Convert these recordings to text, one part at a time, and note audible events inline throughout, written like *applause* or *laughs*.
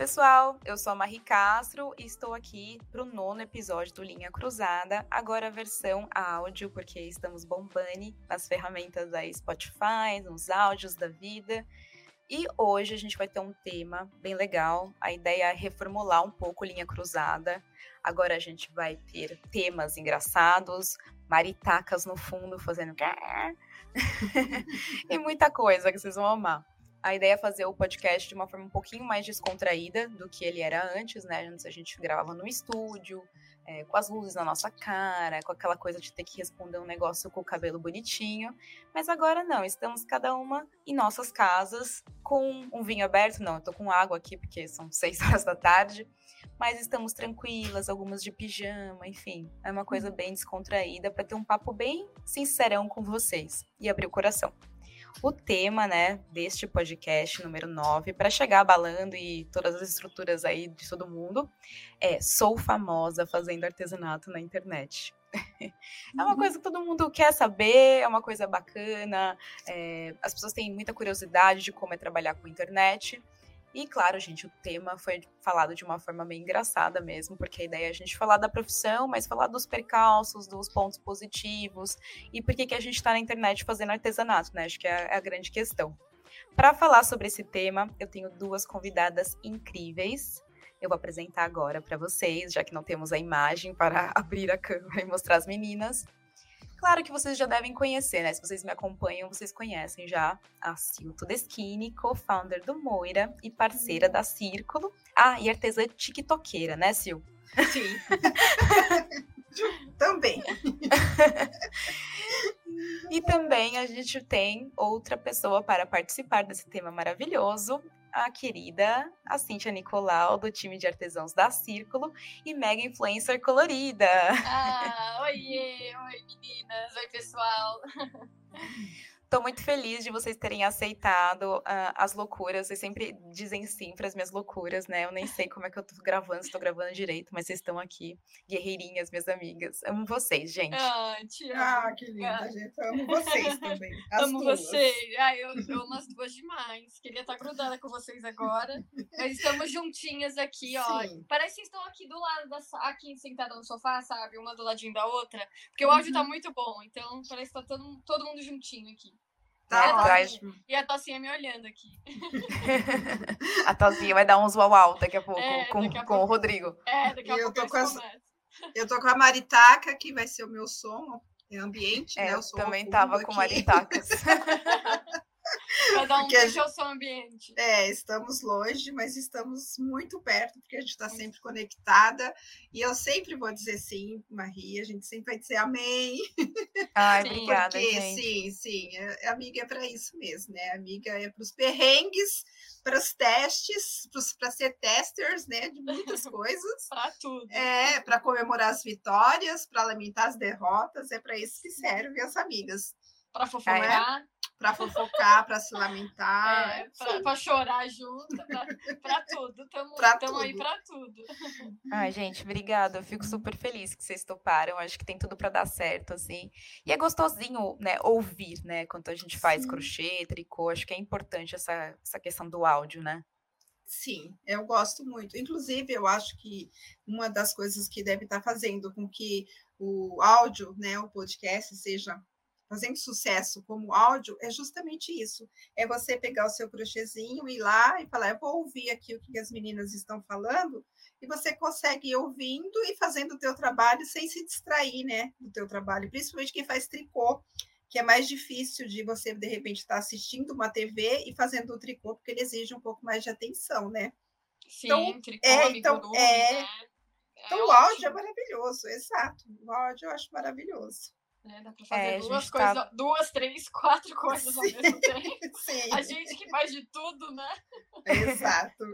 Pessoal, eu sou a Marie Castro e estou aqui para o nono episódio do Linha Cruzada, agora a versão áudio, porque estamos bombando nas ferramentas da Spotify, nos áudios da vida. E hoje a gente vai ter um tema bem legal. A ideia é reformular um pouco Linha Cruzada. Agora a gente vai ter temas engraçados, maritacas no fundo fazendo *laughs* e muita coisa que vocês vão amar. A ideia é fazer o podcast de uma forma um pouquinho mais descontraída do que ele era antes, né? Antes a gente gravava no estúdio, é, com as luzes na nossa cara, com aquela coisa de ter que responder um negócio com o cabelo bonitinho. Mas agora não, estamos cada uma em nossas casas, com um vinho aberto. Não, eu tô com água aqui porque são *laughs* seis horas da tarde. Mas estamos tranquilas, algumas de pijama, enfim. É uma coisa bem descontraída para ter um papo bem sincerão com vocês e abrir o coração o tema, né, deste podcast número 9, para chegar abalando e todas as estruturas aí de todo mundo, é sou famosa fazendo artesanato na internet. *laughs* É uma coisa que todo mundo quer saber, é uma coisa bacana, é, as pessoas têm muita curiosidade de como é trabalhar com internet. E claro, gente, o tema foi falado de uma forma meio engraçada mesmo, porque a ideia é a gente falar da profissão, mas falar dos percalços, dos pontos positivos e por que, que a gente está na internet fazendo artesanato, né? Acho que é a grande questão. Para falar sobre esse tema, eu tenho duas convidadas incríveis. Eu vou apresentar agora para vocês, já que não temos a imagem para *laughs* abrir a câmera e mostrar as meninas. Claro que vocês já devem conhecer, né? Se vocês me acompanham, vocês conhecem já a Sil Todeschini, co-founder do Moira e parceira da Círculo. Ah, e artesã tiktokeira, né, Sil? Sim. *laughs* também. *laughs* e também a gente tem outra pessoa para participar desse tema maravilhoso, a querida a Cíntia Nicolau, do time de artesãos da Círculo, e mega influencer colorida. Ah, oiê, oi meninas, oi pessoal. *laughs* Tô muito feliz de vocês terem aceitado uh, as loucuras. Vocês sempre dizem sim para as minhas loucuras, né? Eu nem sei como é que eu tô gravando, se tô gravando direito, mas vocês estão aqui, guerreirinhas, minhas amigas. Amo vocês, gente. Ah, te amo. Ah, que linda, ah. gente. Eu amo vocês também. *laughs* As amo duas. vocês. Ah, eu, eu amo as duas demais. Queria estar grudada com vocês agora. Mas estamos juntinhas aqui, ó. Sim. Parece que estão aqui do lado da aqui sentada no sofá, sabe? Uma do ladinho da outra. Porque o áudio tá uhum. tá muito bom, então parece que tá todo, todo mundo juntinho aqui. Tá e, atrás. e a Tocinha me olhando aqui. *laughs* a Tocinha vai dar uns uau uau daqui a pouco é, com, a com pouco. o Rodrigo. É, daqui a e pouco eu tô, com as, eu tô com a Maritaca, que vai ser o meu som, ambiente, é, né? Eu também tava com Maritacas. *laughs* Cada um porque deixa o seu ambiente. É, estamos longe, mas estamos muito perto, porque a gente está sempre conectada. E eu sempre vou dizer sim, Maria, a gente sempre vai dizer amém. Ai, obrigada, porque, gente. Sim, sim, a é, amiga é para isso mesmo, né? A amiga é para os perrengues, para os testes, para ser testers, né? De muitas *laughs* coisas. para tudo. É, para comemorar as vitórias, para lamentar as derrotas, é para isso que servem as amigas. Para fofocar. É para fofocar, para se lamentar. É, para chorar junto, para tudo. Estamos aí para tudo. Ai, gente, obrigada. Eu fico super feliz que vocês toparam. Acho que tem tudo para dar certo, assim. E é gostosinho, né, ouvir, né, quando a gente faz Sim. crochê, tricô. Acho que é importante essa, essa questão do áudio, né? Sim, eu gosto muito. Inclusive, eu acho que uma das coisas que deve estar fazendo com que o áudio, né, o podcast, seja fazendo sucesso como áudio é justamente isso. É você pegar o seu crochêzinho, ir lá e falar, eu vou ouvir aqui o que as meninas estão falando, e você consegue ir ouvindo e fazendo o teu trabalho sem se distrair, né, do teu trabalho, principalmente quem faz tricô, que é mais difícil de você, de repente, estar assistindo uma TV e fazendo o tricô, porque ele exige um pouco mais de atenção, né? Sim, então, tricô, é, então, é, né? então é o áudio é maravilhoso, exato. O áudio eu acho maravilhoso. Né? Dá para fazer é, duas coisas, tá... duas, três, *laughs* quatro coisas ao mesmo tempo. *laughs* Sim. A gente que faz de tudo, né? Exato.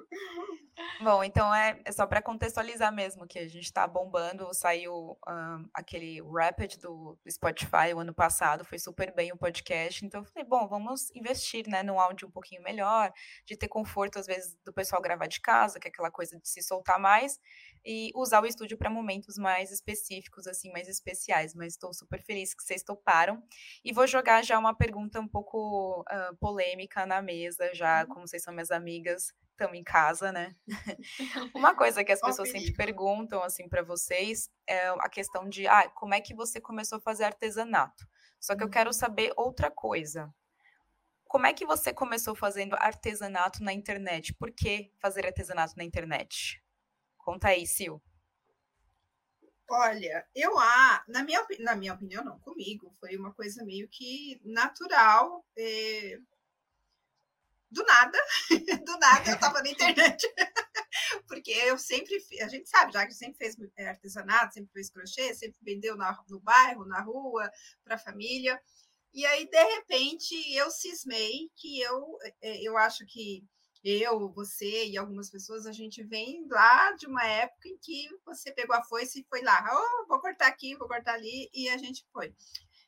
Bom, então é, é só para contextualizar mesmo que a gente está bombando. Saiu um, aquele Rapid do, do, Spotify o ano passado, foi super bem o podcast. Então eu falei, bom, vamos investir né, no áudio um pouquinho melhor, de ter conforto, às vezes, do pessoal gravar de casa, que é aquela coisa de se soltar mais e usar o estúdio para momentos mais específicos, assim, mais especiais. Mas estou super feliz que vocês toparam. E vou jogar já uma pergunta um pouco uh, polêmica na mesa, já, uhum. como vocês são minhas amigas, estamos em casa, né? *laughs* Uma coisa que as pessoas sempre perguntam assim para vocês é a questão de, ah, como é que você começou a fazer artesanato? Só que eu quero uhum. saber outra coisa. Como é que você começou fazendo artesanato na internet? Por que fazer artesanato na internet? Conta aí, Sil. Olha, eu ah, na minha, na minha opinião, não, comigo, foi uma coisa meio que natural. Eh, do nada, *laughs* do nada eu estava na internet. *laughs* Porque eu sempre, a gente sabe, já que sempre fez eh, artesanato, sempre fez crochê, sempre vendeu na, no bairro, na rua, para a família. E aí, de repente, eu cismei que eu, eh, eu acho que eu, você e algumas pessoas, a gente vem lá de uma época em que você pegou a foice e foi lá, oh, vou cortar aqui, vou cortar ali, e a gente foi.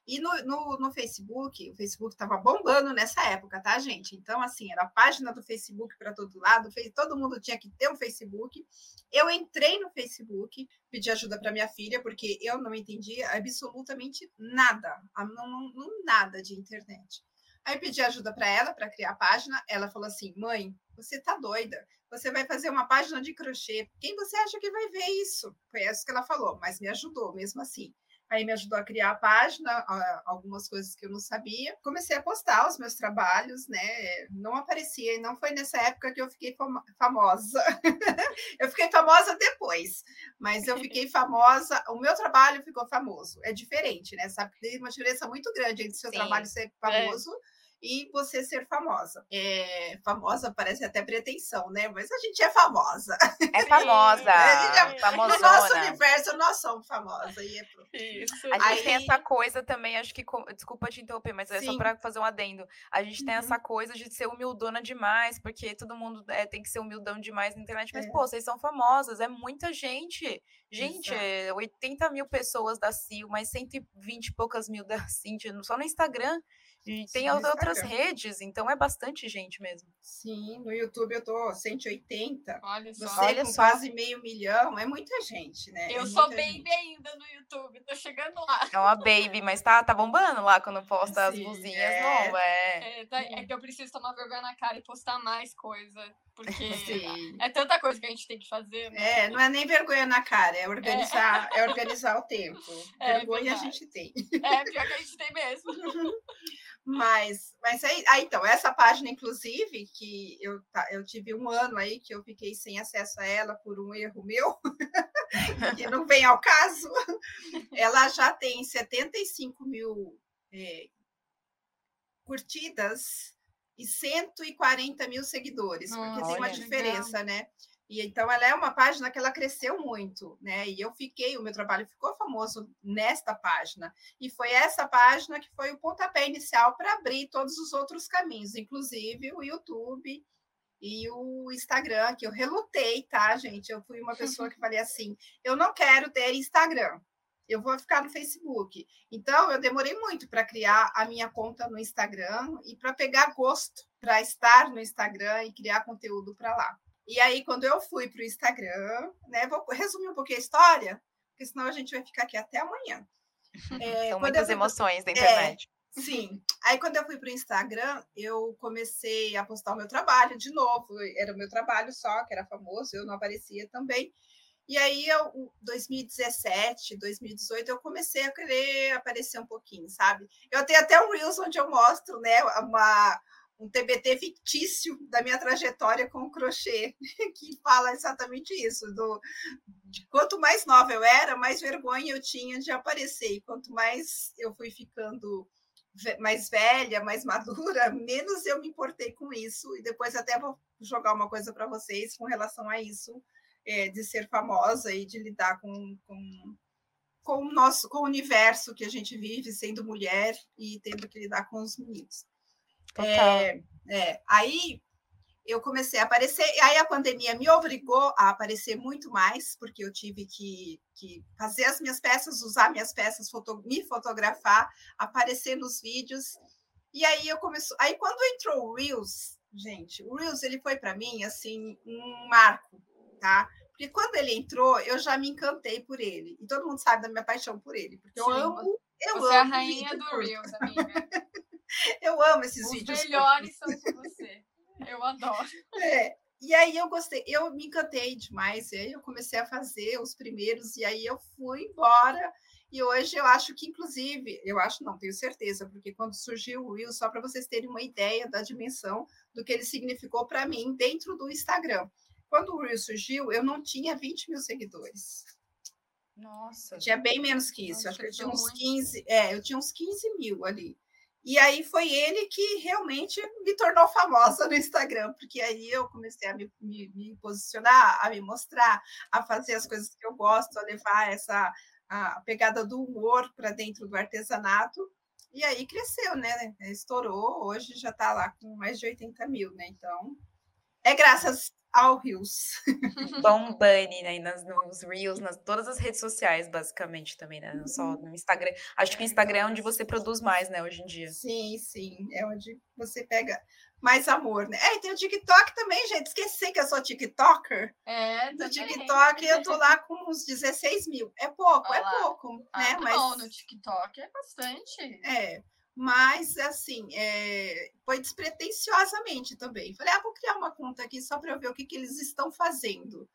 E no, no, no Facebook, o Facebook estava bombando nessa época, tá, gente? Então, assim, era a página do Facebook para todo lado, todo mundo tinha que ter um Facebook. Eu entrei no Facebook, pedi ajuda para minha filha, porque eu não entendia absolutamente nada, não, não, nada de internet. Aí pedi ajuda para ela para criar a página. Ela falou assim: mãe, você tá doida? Você vai fazer uma página de crochê. Quem você acha que vai ver isso? Foi isso que ela falou, mas me ajudou mesmo assim. Aí me ajudou a criar a página, algumas coisas que eu não sabia. Comecei a postar os meus trabalhos, né? Não aparecia, e não foi nessa época que eu fiquei famosa. *laughs* eu fiquei famosa depois, mas eu fiquei *laughs* famosa. O meu trabalho ficou famoso. É diferente, né? Sabe? Tem uma diferença muito grande entre o seu Sim. trabalho ser é. famoso. É e você ser famosa. É, famosa parece até pretensão, né? Mas a gente é famosa. É famosa. *laughs* é, famosona. No nosso universo, nós somos famosa. E é Isso. A gente Aí... tem essa coisa também, acho que. Desculpa te interromper, mas é Sim. só para fazer um adendo. A gente tem uhum. essa coisa de ser humildona demais, porque todo mundo é, tem que ser humildão demais na internet. Mas, é. pô, vocês são famosas, é muita gente. Gente, é 80 mil pessoas da CIO, mais 120 e poucas mil da Cintia, só no Instagram. E tem Sim, outras redes, então é bastante gente mesmo. Sim, no YouTube eu tô 180. Olha só. Você Olha com só. quase meio milhão, é muita gente, né? Eu é sou baby gente. ainda no YouTube, tô chegando lá. É uma baby, mas tá, tá bombando lá quando posta Sim, as luzinhas é. novas. É. É, tá, é que eu preciso tomar vergonha na cara e postar mais coisa. Porque *laughs* Sim. é tanta coisa que a gente tem que fazer. Né? É, não é nem vergonha na cara, é organizar, é, é organizar o tempo. *laughs* É, vergonha a gente tem. É, pior que a gente tem mesmo. *laughs* Mas, mas aí, aí, então, essa página, inclusive, que eu, eu tive um ano aí que eu fiquei sem acesso a ela por um erro meu, *laughs* que não vem ao caso, *laughs* ela já tem 75 mil é, curtidas e 140 mil seguidores, porque tem uma diferença, legal. né? E então ela é uma página que ela cresceu muito, né? E eu fiquei, o meu trabalho ficou famoso nesta página. E foi essa página que foi o pontapé inicial para abrir todos os outros caminhos, inclusive o YouTube e o Instagram, que eu relutei, tá, gente? Eu fui uma pessoa que falei assim: eu não quero ter Instagram. Eu vou ficar no Facebook. Então, eu demorei muito para criar a minha conta no Instagram e para pegar gosto para estar no Instagram e criar conteúdo para lá. E aí, quando eu fui para o Instagram, né? Vou resumir um pouquinho a história, porque senão a gente vai ficar aqui até amanhã. *laughs* É, São muitas emoções da internet. É, sim. Aí, quando eu fui para o Instagram, eu comecei a postar o meu trabalho de novo. Era o meu trabalho só, que era famoso, eu não aparecia também. E aí, eu, 2017, 2018, eu comecei a querer aparecer um pouquinho, sabe? Eu tenho até um Reels onde eu mostro, né, uma, um TBT fictício da minha trajetória com o crochê, *laughs* que fala exatamente isso, do de quanto mais nova eu era, mais vergonha eu tinha de aparecer, e quanto mais eu fui ficando mais velha, mais *laughs* madura, menos eu me importei com isso, e depois até vou jogar uma coisa para vocês com relação a isso, é, de ser famosa e de lidar com, com, com o nosso com o universo que a gente vive sendo mulher e tendo que lidar com os meninos. É, é, aí eu comecei a aparecer, e aí a pandemia me obrigou a aparecer muito mais, porque eu tive que, que fazer as minhas peças, usar minhas peças, foto, me fotografar, aparecer nos vídeos. E aí eu comecei. Aí quando entrou o Reels, gente, o Reels ele foi para mim assim um marco, tá? Porque quando ele entrou, eu já me encantei por ele. E todo mundo sabe da minha paixão por ele, porque Sim, eu amo. Eu você amo é a rainha do Reels, amiga. *laughs* *laughs* Eu amo esses Os vídeos. Os melhores são com *laughs* você. Eu adoro. É. E aí eu gostei, eu me encantei demais. E aí eu comecei a fazer os primeiros, e aí eu fui embora. E hoje eu acho que, inclusive, eu acho, não, tenho certeza, porque quando surgiu o Will, só para vocês terem uma ideia da dimensão do que ele significou para mim dentro do Instagram. Quando o Will surgiu, eu não tinha 20 mil seguidores. Nossa. Eu tinha bem menos que isso. Nossa, acho que eu tinha uns 15, é, eu tinha uns 15 mil ali. E aí foi ele que realmente me tornou famosa no Instagram, porque aí eu comecei a me, me, me posicionar, a me mostrar, a fazer as coisas que eu gosto, a levar essa a pegada do humor para dentro do artesanato. E aí cresceu, né? Estourou, hoje já está lá com mais de 80 mil, né? Então, é graças ao Reels. *laughs* Bombani, né? Nas, nos Reels, nas todas as redes sociais, basicamente, também, né? Não só uhum. no Instagram. Acho que o Instagram é onde você produz mais, né, hoje em dia. Sim, sim. É onde você pega mais amor, né? É, e tem o TikTok também, gente. Esqueci que eu sou TikToker. É, no TikTok eu tô lá com uns 16 mil. É pouco, é pouco, ah, né? Mas no TikTok é bastante. É mas assim, é, foi despretensiosamente também. Falei, ah, vou criar uma conta aqui só para eu ver o que, que eles estão fazendo.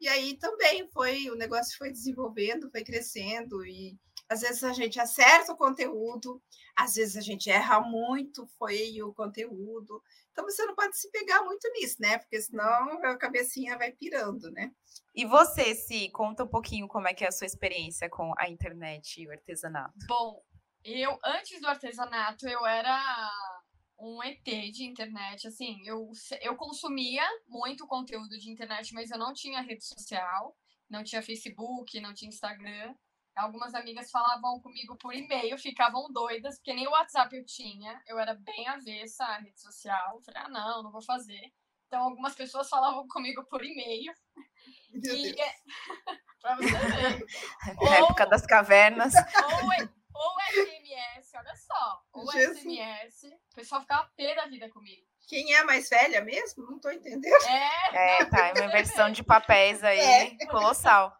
E aí também foi, o negócio foi desenvolvendo, foi crescendo, e às vezes a gente acerta o conteúdo, às vezes a gente erra muito, foi o conteúdo. Então você não pode se pegar muito nisso, né? Porque senão a cabecinha vai pirando, né? E você, se conta um pouquinho como é que é a sua experiência com a internet e o artesanato. Bom, eu, antes do artesanato, eu era um ET de internet, assim, eu, eu consumia muito conteúdo de internet, mas eu não tinha rede social, não tinha Facebook, não tinha Instagram. Algumas amigas falavam comigo por e-mail, ficavam doidas, porque nem o WhatsApp eu tinha, eu era bem avessa à rede social. Eu falei, ah, não, não vou fazer. Então, algumas pessoas falavam comigo por e-mail. E... É *laughs* pra você ver. *laughs* Ou... época das cavernas. Ou, ou SMS, olha só. Ou Jesus. SMS. O pessoal ficava pé da vida comigo. Quem é a mais velha mesmo? Não estou entendendo. É, é tá. É uma *laughs* versão de papéis aí é. colossal.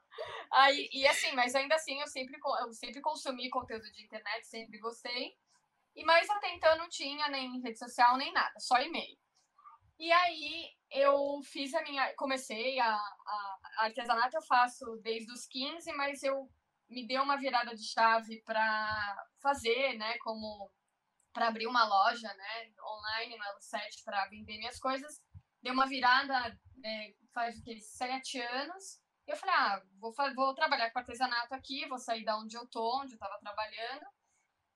Aí, e assim, mas ainda assim, eu sempre, eu sempre consumi conteúdo de internet, sempre gostei. E mais até então não tinha nem rede social, nem nada, só e-mail. E aí eu fiz a minha. Comecei a, a, a artesanato, eu faço desde os 15, mas eu me deu uma virada de chave para fazer, né, como para abrir uma loja, né, online no set para vender minhas coisas. Deu uma virada né, faz o que sete anos. E eu falei, ah, vou, vou trabalhar com artesanato aqui, vou sair da onde eu tô, onde eu estava trabalhando,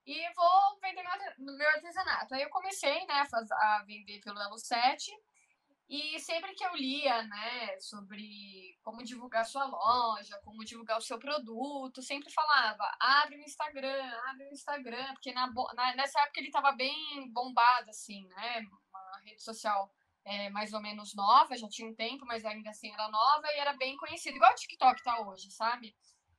e vou vender meu, meu artesanato. Aí eu comecei, né, a, faz, a vender pelo Elo 7 e sempre que eu lia, né, sobre como divulgar sua loja, como divulgar o seu produto, sempre falava, abre o Instagram, abre o Instagram, porque na, na nessa época ele estava bem bombado, assim, né, uma rede social é, mais ou menos nova, já tinha um tempo, mas ainda assim era nova e era bem conhecido, igual o TikTok tá hoje, sabe?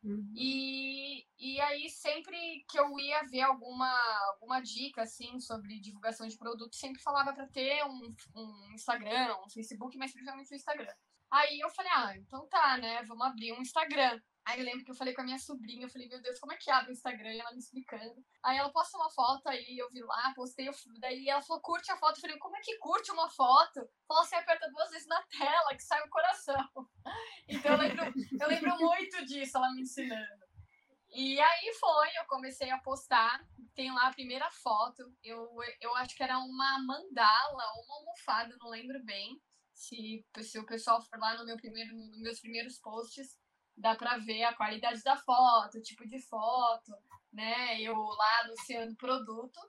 Uhum. E, e aí, sempre que eu ia ver alguma, alguma dica assim sobre divulgação de produto, sempre falava para ter um, um Instagram, um Facebook, mas principalmente o Instagram. Aí eu falei, ah, então tá, né? Vamos abrir um Instagram. Aí eu lembro que eu falei com a minha sobrinha, eu falei, meu Deus, como é que abre o Instagram? E ela me explicando. Aí ela posta uma foto, aí eu vi lá, postei, eu, daí ela falou, curte a foto. Eu falei, como é que curte uma foto? Falou assim, aperta duas vezes na tela, que sai o coração. Então eu lembro, eu lembro muito disso, ela me ensinando. E aí foi, eu comecei a postar, tem lá a primeira foto, eu, eu acho que era uma mandala ou uma almofada, não lembro bem. Se, se o pessoal for lá no meu primeiro, nos meus primeiros posts, dá para ver a qualidade da foto, o tipo de foto, né? Eu lá anunciando produto.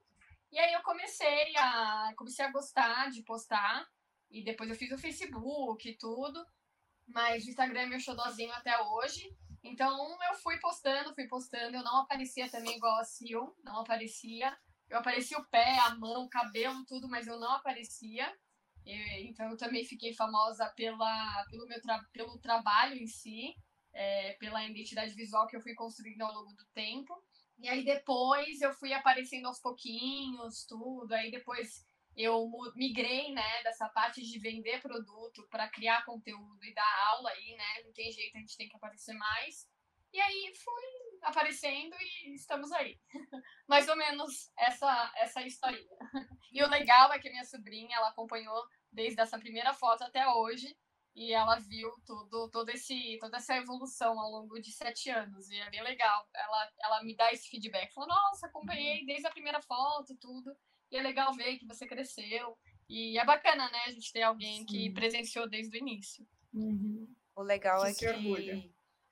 E aí eu comecei a comecei a gostar de postar e depois eu fiz o Facebook e tudo. Mas o Instagram é meu xodózinho até hoje. Então eu fui postando, fui postando. Eu não aparecia também igual a Sil, não aparecia. Eu aparecia o pé, a mão, o cabelo, tudo, mas eu não aparecia. então eu também fiquei famosa pela, pelo meu tra pelo trabalho em si é, pela identidade visual que eu fui construindo ao longo do tempo. E aí depois eu fui aparecendo aos pouquinhos, tudo. Aí depois eu migrei, né, dessa parte de vender produto para criar conteúdo e dar aula aí, né? Não tem jeito, a gente tem que aparecer mais. E aí fui aparecendo e estamos aí. *laughs* Mais ou menos essa, essa historinha. *laughs* E o legal é que minha sobrinha, ela acompanhou desde essa primeira foto até hoje e ela viu tudo, todo esse, toda essa evolução ao longo de sete anos. E é bem legal. Ela, ela me dá esse feedback. Falou, nossa, acompanhei uhum. desde a primeira foto, tudo. E é legal ver que você cresceu. E é bacana, né, a gente ter alguém Sim. que presenciou desde o início. Uhum. O legal é que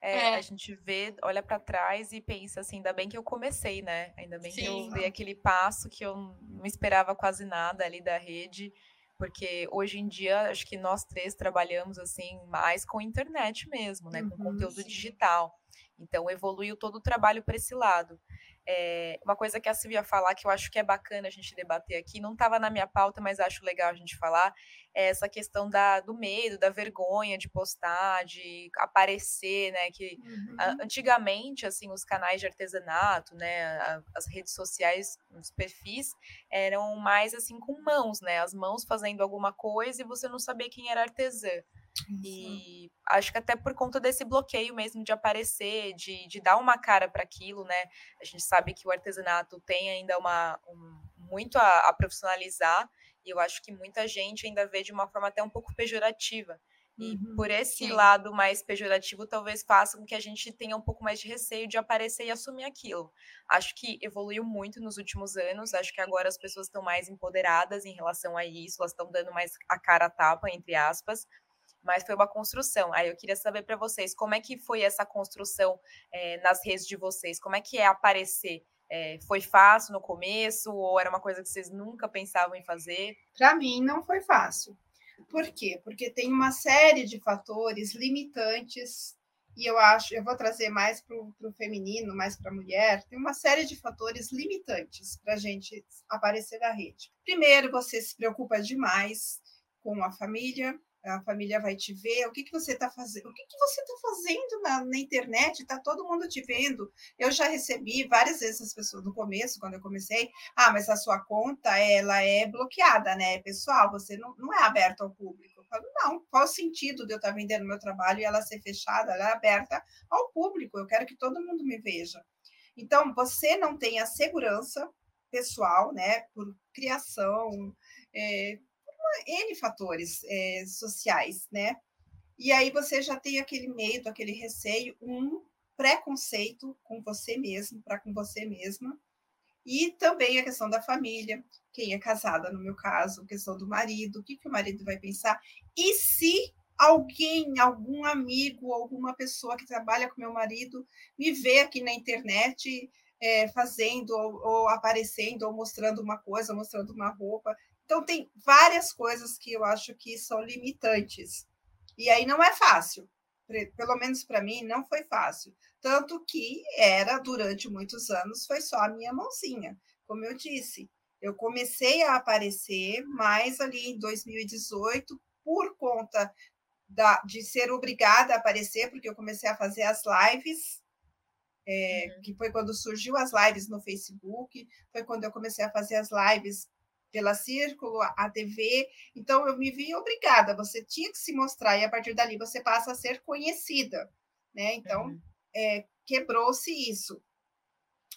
é, é. a gente vê, olha para trás e pensa assim, ainda bem que eu comecei, né? Ainda bem Sim. que eu dei aquele passo que eu não esperava quase nada ali da rede porque hoje em dia acho que nós três trabalhamos assim mais com internet mesmo, né, com uhum, conteúdo sim. digital. Então evoluiu todo o trabalho para esse lado. É, uma coisa que a Silvia falar que eu acho que é bacana a gente debater aqui, não estava na minha pauta, mas acho legal a gente falar, essa questão da, do medo, da vergonha de postar, de aparecer, né? Que uhum. a, antigamente, assim, os canais de artesanato, né? A, as redes sociais, os perfis, eram mais assim com mãos, né? As mãos fazendo alguma coisa e você não sabia quem era artesã. E acho que até por conta desse bloqueio mesmo de aparecer, de, de dar uma cara para aquilo, né? A gente sabe que o artesanato tem ainda uma, um, muito a, a, profissionalizar, e eu acho que muita gente ainda vê de uma forma até um pouco pejorativa. E uhum, por esse sim. lado mais pejorativo, talvez faça com que a gente tenha um pouco mais de receio de aparecer e assumir aquilo. Acho que evoluiu muito nos últimos anos, acho que agora as pessoas estão mais empoderadas em relação a isso, elas estão dando mais a cara a tapa, entre aspas mas foi uma construção. Aí eu queria saber para vocês como é que foi essa construção é, nas redes de vocês, como é que é aparecer? É, foi fácil no começo ou era uma coisa que vocês nunca pensavam em fazer? Para mim não foi fácil. Por quê? Porque tem uma série de fatores limitantes e eu acho, eu vou trazer mais para o feminino, mais para a mulher, tem uma série de fatores limitantes para a gente aparecer na rede. Primeiro, você se preocupa demais com a família, a família vai te ver, o que, que você está fazendo? O que, que você está fazendo na, na internet? Está todo mundo te vendo. Eu já recebi várias vezes as pessoas no começo, quando eu comecei, ah, mas a sua conta ela é bloqueada, né? Pessoal, você não, não é aberta ao público. Eu falo, não, qual o sentido de eu estar tá vendendo meu trabalho e ela ser fechada? Ela é aberta ao público, eu quero que todo mundo me veja. Então, você não tem a segurança pessoal, né? Por criação, é, N fatores é, sociais, né? E aí você já tem aquele medo, aquele receio, um preconceito com você mesmo, para com você mesma, e também a questão da família, quem é casada, no meu caso, a questão do marido, o que, que o marido vai pensar, e se alguém, algum amigo, alguma pessoa que trabalha com meu marido me vê aqui na internet é, fazendo ou, ou, aparecendo ou mostrando uma coisa, mostrando uma roupa, então, tem várias coisas que eu acho que são limitantes. E aí não é fácil. Pelo menos para mim, não foi fácil. Tanto que era, durante muitos anos, foi só a minha mãozinha. Como eu disse, eu comecei a aparecer mais ali em 2018, por conta da, de ser obrigada a aparecer, porque eu comecei a fazer as lives, é, que foi quando surgiu as lives no Facebook, foi quando eu comecei a fazer as lives pela Círculo, a TV. Então, eu me vi obrigada, você tinha que se mostrar, e a partir dali você passa a ser conhecida. Né? Então, uhum. é, quebrou-se isso.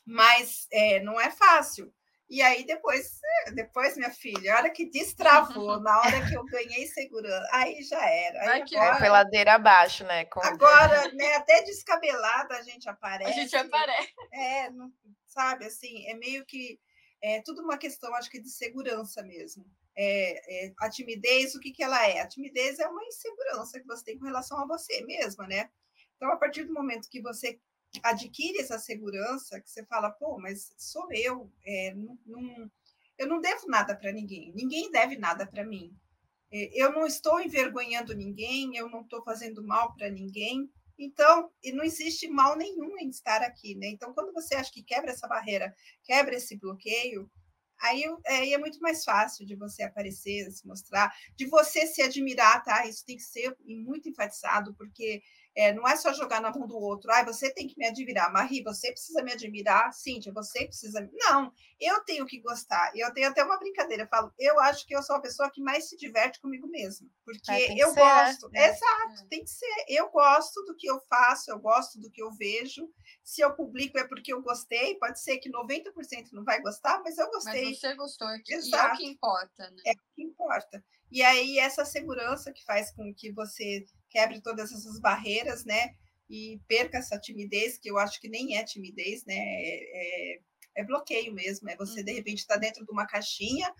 Mas é, não é fácil. E aí, depois, é, depois, minha filha, a hora que destravou, *laughs* na hora que eu ganhei segurança, aí já era. Aí Ai, agora, foi ladeira abaixo, né? Com... Agora, né, até descabelada a gente aparece. A gente aparece. É, não, sabe, assim, é meio que é tudo uma questão, acho que, de segurança mesmo. É, é, a timidez, o que, que ela é? A timidez é uma insegurança que você tem com relação a você mesma, né? Então, a partir do momento que você adquire essa segurança, que você fala, pô, mas sou eu, é, não, eu não devo nada para ninguém, ninguém deve nada para mim. É, eu não estou envergonhando ninguém, eu não estou fazendo mal para ninguém, então, e não existe mal nenhum em estar aqui, né? Então, quando você acha que quebra essa barreira, quebra esse bloqueio, aí, aí é muito mais fácil de você aparecer, se mostrar, de você se admirar, tá? Isso tem que ser muito enfatizado, porque É, não é só jogar na mão do outro. Ah, você tem que me admirar. Marie, você precisa me admirar. Cíntia, você precisa. Não, eu tenho que gostar. Eu tenho até uma brincadeira. Eu falo, eu acho que eu sou a pessoa que mais se diverte comigo mesma. Porque é, eu ser, gosto. Né? Exato, é. tem que ser. Eu gosto do que eu faço, eu gosto do que eu vejo. Se eu publico é porque eu gostei. Pode ser que 90% não vai gostar, mas eu gostei. Mas você gostou. Exato. E é o que importa, né? É o que importa. E aí, essa segurança que faz com que você quebre todas essas barreiras, né? E perca essa timidez, que eu acho que nem é timidez, né? É, é, é bloqueio mesmo. É você, de uhum. repente, estar tá dentro de uma caixinha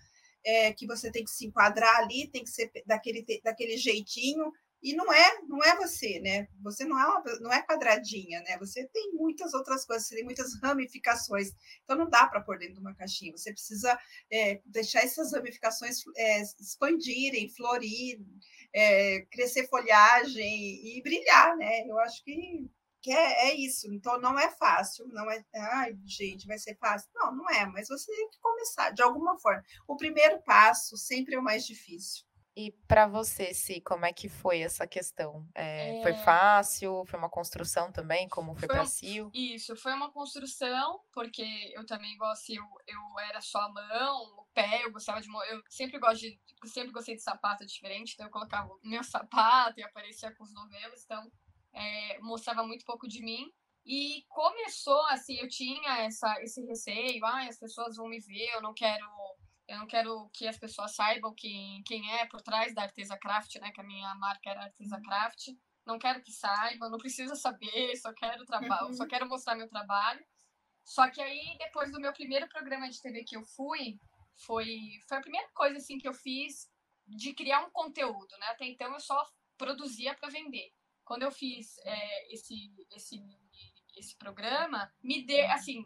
é, que você tem que se enquadrar ali, tem que ser daquele, daquele jeitinho, e não é, não é você, né? Você não é, uma, não é quadradinha, né? Você tem muitas outras coisas, você tem muitas ramificações. Então não dá para pôr dentro de uma caixinha. Você precisa é, deixar essas ramificações é, expandirem, florir, é, crescer folhagem e brilhar, né? Eu acho que, que é, é, isso. Então não é fácil, não é, ai, gente, vai ser fácil. Não, não é, mas você tem que começar de alguma forma. O primeiro passo sempre é o mais difícil. E para você, Si, como é que foi essa questão? É, é... Foi fácil? Foi uma construção também, como foi, foi para Sil? Isso, foi uma construção, porque eu também gosto, eu, eu era só a mão, o pé, eu gostava de. Eu sempre gosto de. Sempre gostei de sapato diferente, então eu colocava o meu *laughs* sapato e aparecia com os novelos, então é, mostrava muito pouco de mim. E começou assim, eu tinha essa, esse receio, ah, as pessoas vão me ver, eu não quero eu não quero que as pessoas saibam quem, quem é por trás da Artesa Craft, né? Que a minha marca era Artesa Craft. Não quero que saibam, não precisa saber, só quero trabalho, uhum. só quero mostrar meu trabalho. Só que aí, depois do meu primeiro programa de TV que eu fui, foi, foi a primeira coisa assim que eu fiz de criar um conteúdo, né? Até então eu só produzia para vender. Quando eu fiz é, esse, esse esse programa, me dê, assim,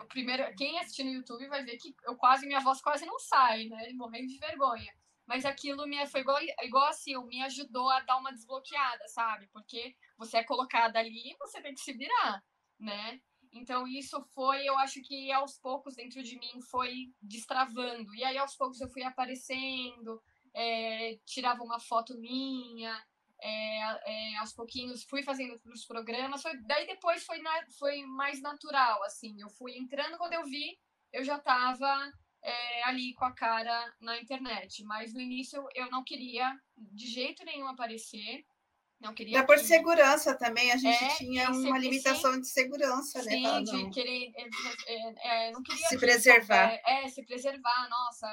o primeiro, quem assistir no YouTube vai ver que eu quase, minha voz quase não sai, né? Morrendo de vergonha. Mas aquilo me foi igual, igual assim, me ajudou a dar uma desbloqueada, sabe? Porque você é colocada ali e você tem que se virar, né? Então isso foi, eu acho que aos poucos dentro de mim foi destravando. E aí aos poucos eu fui aparecendo, é, tirava uma foto minha, é, é, aos pouquinhos fui fazendo os programas, foi, daí depois foi, na, foi mais natural, assim, eu fui entrando, quando eu vi, eu já estava é, ali com a cara na internet, mas no início eu não queria de jeito nenhum aparecer, não queria... É por que... segurança também, a gente é, tinha uma limitação sim, de segurança, sim, né? Sim, de querer, é, é, não queria... Se preservar. É, se preservar, nossa,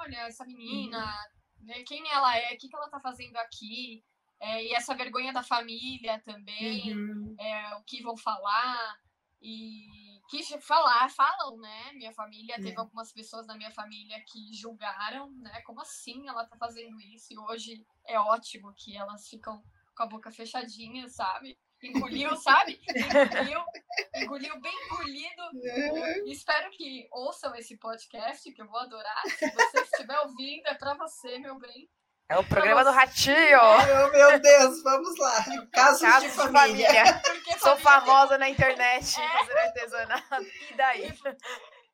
olha, essa menina... Uhum. Né, quem ela é, o que, que ela está fazendo aqui, é, e essa vergonha da família também, uhum. é, o que vão falar. E que falar, falam, né? Minha família, teve é. algumas pessoas da minha família que julgaram, né? Como assim ela tá fazendo isso? E hoje é ótimo que elas ficam com a boca fechadinha, sabe? Engoliu, *laughs* sabe? Engoliu, engoliu bem engolido. Uhum. Espero que ouçam esse podcast, que eu vou adorar. Se você estiver ouvindo, é para você, meu bem. É o programa do Ratinho. É, meu Deus, vamos lá. Casos, Casos de, de família. família. *laughs* Sou famosa na internet é. fazendo artesanato. E daí?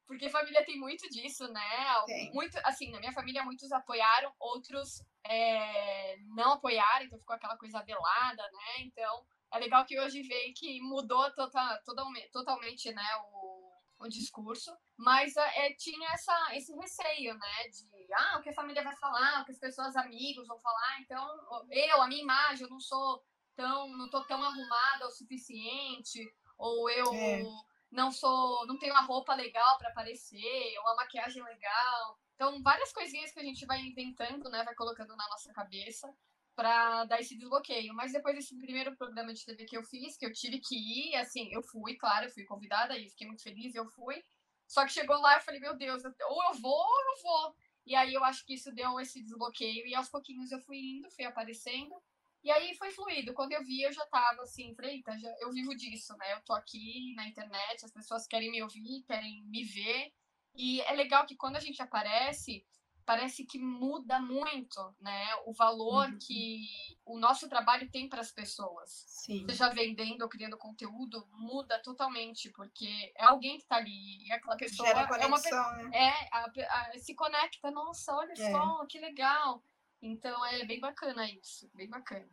Porque família tem muito disso, né? Tem. Muito, assim, na minha família muitos apoiaram, outros é, não apoiaram, então ficou aquela coisa velada, né? Então é legal que hoje veio que mudou total, totalmente, totalmente né, o, o discurso, mas é, tinha essa, esse receio, né? De ah, o que a família vai falar, o que as pessoas, amigos vão falar. Então, eu, a minha imagem, eu não sou tão, não tô tão arrumada o suficiente, ou eu é. não sou, não tenho uma roupa legal para aparecer, ou uma maquiagem legal. Então, várias coisinhas que a gente vai inventando, né, vai colocando na nossa cabeça para dar esse desbloqueio. Mas depois desse primeiro programa de TV que eu fiz, que eu tive que ir, assim, eu fui, claro, eu fui convidada e fiquei muito feliz, eu fui. Só que chegou lá, eu falei, meu Deus, ou eu vou ou eu vou. E aí eu acho que isso deu esse desbloqueio. E aos pouquinhos eu fui indo, fui aparecendo. E aí foi fluido. Quando eu vi, eu já tava assim, falei, já, eu vivo disso, né? Eu tô aqui na internet, as pessoas querem me ouvir, querem me ver. E é legal que quando a gente aparece, parece que muda muito, né? O valor uhum. que o nosso trabalho tem para as pessoas. Sim. Seja vendendo ou criando conteúdo, muda totalmente, porque é alguém que está ali, e aquela pessoa Gera conexão, é uma né? é a, a, se conecta, nossa, olha é. só, que legal. Então é bem bacana isso, bem bacana.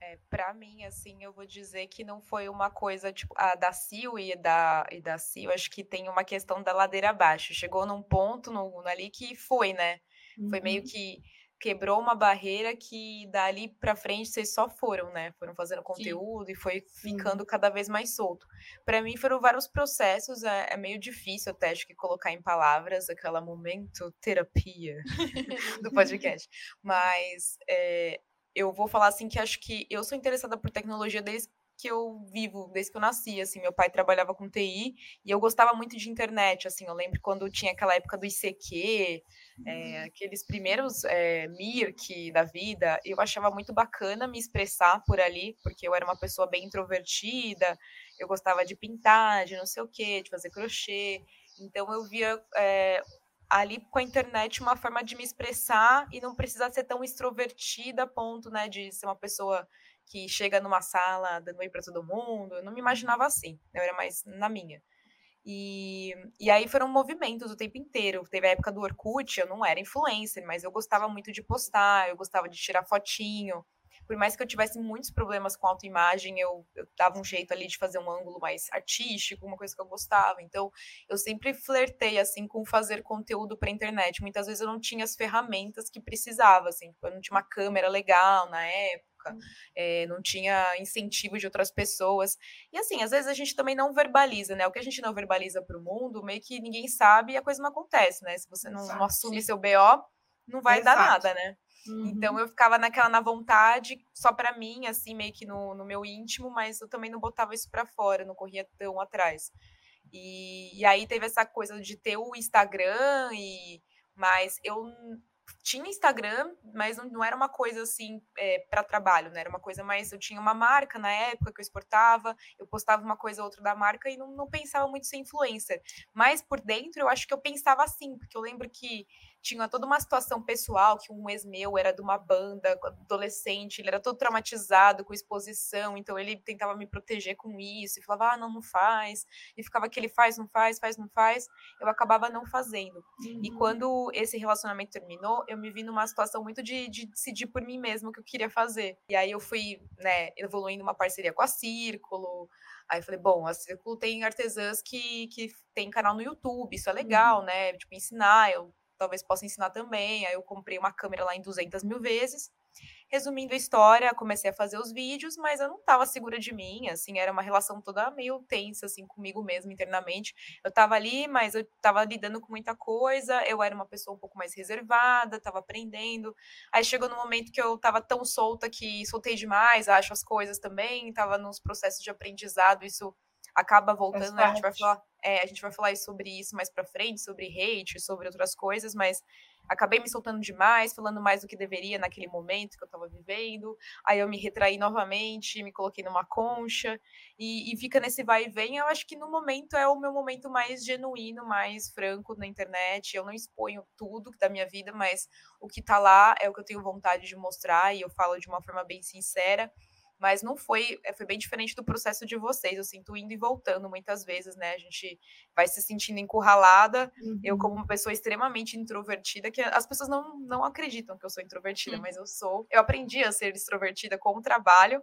É, para mim, assim, eu vou dizer que não foi uma coisa, tipo, a da Sil e da, e da Sil, acho que tem uma questão da ladeira abaixo. Chegou num ponto no, ali que foi, né? Uhum. Foi meio uhum. que quebrou uma barreira que dali para frente vocês só foram, né? Foram fazendo conteúdo Sim. e foi ficando Sim. cada vez mais solto. Para mim foram vários processos, é, é, meio difícil até acho que colocar em palavras aquela momento terapia *laughs* do podcast, mas é, eu vou falar assim que acho que eu sou interessada por tecnologia desde que eu vivo, desde que eu nasci, assim, meu pai trabalhava com TI e eu gostava muito de internet, assim, eu lembro quando tinha aquela época do ICQ, é, aqueles primeiros é, Mirk da vida, eu achava muito bacana me expressar por ali, porque eu era uma pessoa bem introvertida, eu gostava de pintar, de não sei o que, de fazer crochê, então eu via é, ali com a internet uma forma de me expressar e não precisar ser tão extrovertida a ponto, né, de ser uma pessoa que chega numa sala dando oi para todo mundo. Eu não me imaginava assim, eu era mais na minha. E, e aí foram movimentos o tempo inteiro. Teve a época do Orkut, eu não era influencer, mas eu gostava muito de postar, eu gostava de tirar fotinho por mais que eu tivesse muitos problemas com autoimagem, eu, eu dava um jeito ali de fazer um ângulo mais artístico, uma coisa que eu gostava. Então, eu sempre flertei, assim, com fazer conteúdo para internet. Muitas vezes eu não tinha as ferramentas que precisava, assim, tipo, eu não tinha uma câmera legal na época, é, não tinha incentivo de outras pessoas. E assim, às vezes a gente também não verbaliza, né? O que a gente não verbaliza para o mundo, meio que ninguém sabe e a coisa não acontece, né? Se você não, não assume seu BO, não vai Exato. dar nada, né? Então, uhum. Então eu ficava naquela na vontade, só para mim, assim, meio que no, no meu íntimo, mas eu também não botava isso para fora, não corria tão atrás. E, e aí teve essa coisa de ter o Instagram, e mas eu tinha Instagram, mas não, não era uma coisa assim é, para trabalho, né? Era uma coisa mais. Eu tinha uma marca na época que eu exportava, eu postava uma coisa ou outra da marca e não, não pensava muito ser influencer. Mas por dentro eu acho que eu pensava assim, porque eu lembro que tinha toda uma situação pessoal que um ex meu era de uma banda adolescente, ele era todo traumatizado com exposição, então ele tentava me proteger com isso, e falava, ah, não, não faz, e ficava que ele faz, não faz, faz, não faz, eu acabava não fazendo. Uhum. E quando esse relacionamento terminou, eu me vi numa situação muito de, de decidir por mim mesma o que eu queria fazer. E aí eu fui, né, evoluindo uma parceria com a Círculo, Aí eu falei, bom, a Círculo tem artesãs que, que tem canal no YouTube, isso é legal, uhum. né? Tipo, ensinar, eu talvez possa ensinar também. Aí eu comprei uma câmera lá em 200 mil vezes. Resumindo a história, comecei a fazer os vídeos, mas eu não estava segura de mim, assim, era uma relação toda meio tensa, assim, comigo mesma internamente. Eu estava ali, mas eu estava lidando com muita coisa, eu era uma pessoa um pouco mais reservada, estava aprendendo. Aí chegou no momento que eu estava tão solta que soltei demais, acho as coisas também, estava nos processos de aprendizado, isso acaba voltando, né? A gente vai falar, é, a gente vai falar sobre isso mais para frente, sobre hate, sobre outras coisas, mas acabei me soltando demais, falando mais do que deveria naquele momento que eu estava vivendo. Aí eu me retraí novamente, me coloquei numa concha e, e, fica nesse vai e vem. Eu acho que no momento é o meu momento mais genuíno, mais franco na internet. Eu não exponho tudo da minha vida, mas o que está lá é o que eu tenho vontade de mostrar e eu falo de uma forma bem sincera mas não foi, eh, foi bem diferente do processo de vocês. Eu sinto indo e voltando muitas vezes, né? A gente vai se sentindo encurralada. Uhum. Eu, como uma pessoa extremamente introvertida, que as pessoas não, não acreditam que eu sou introvertida, uhum. mas eu sou. Eu aprendi a ser extrovertida com o trabalho.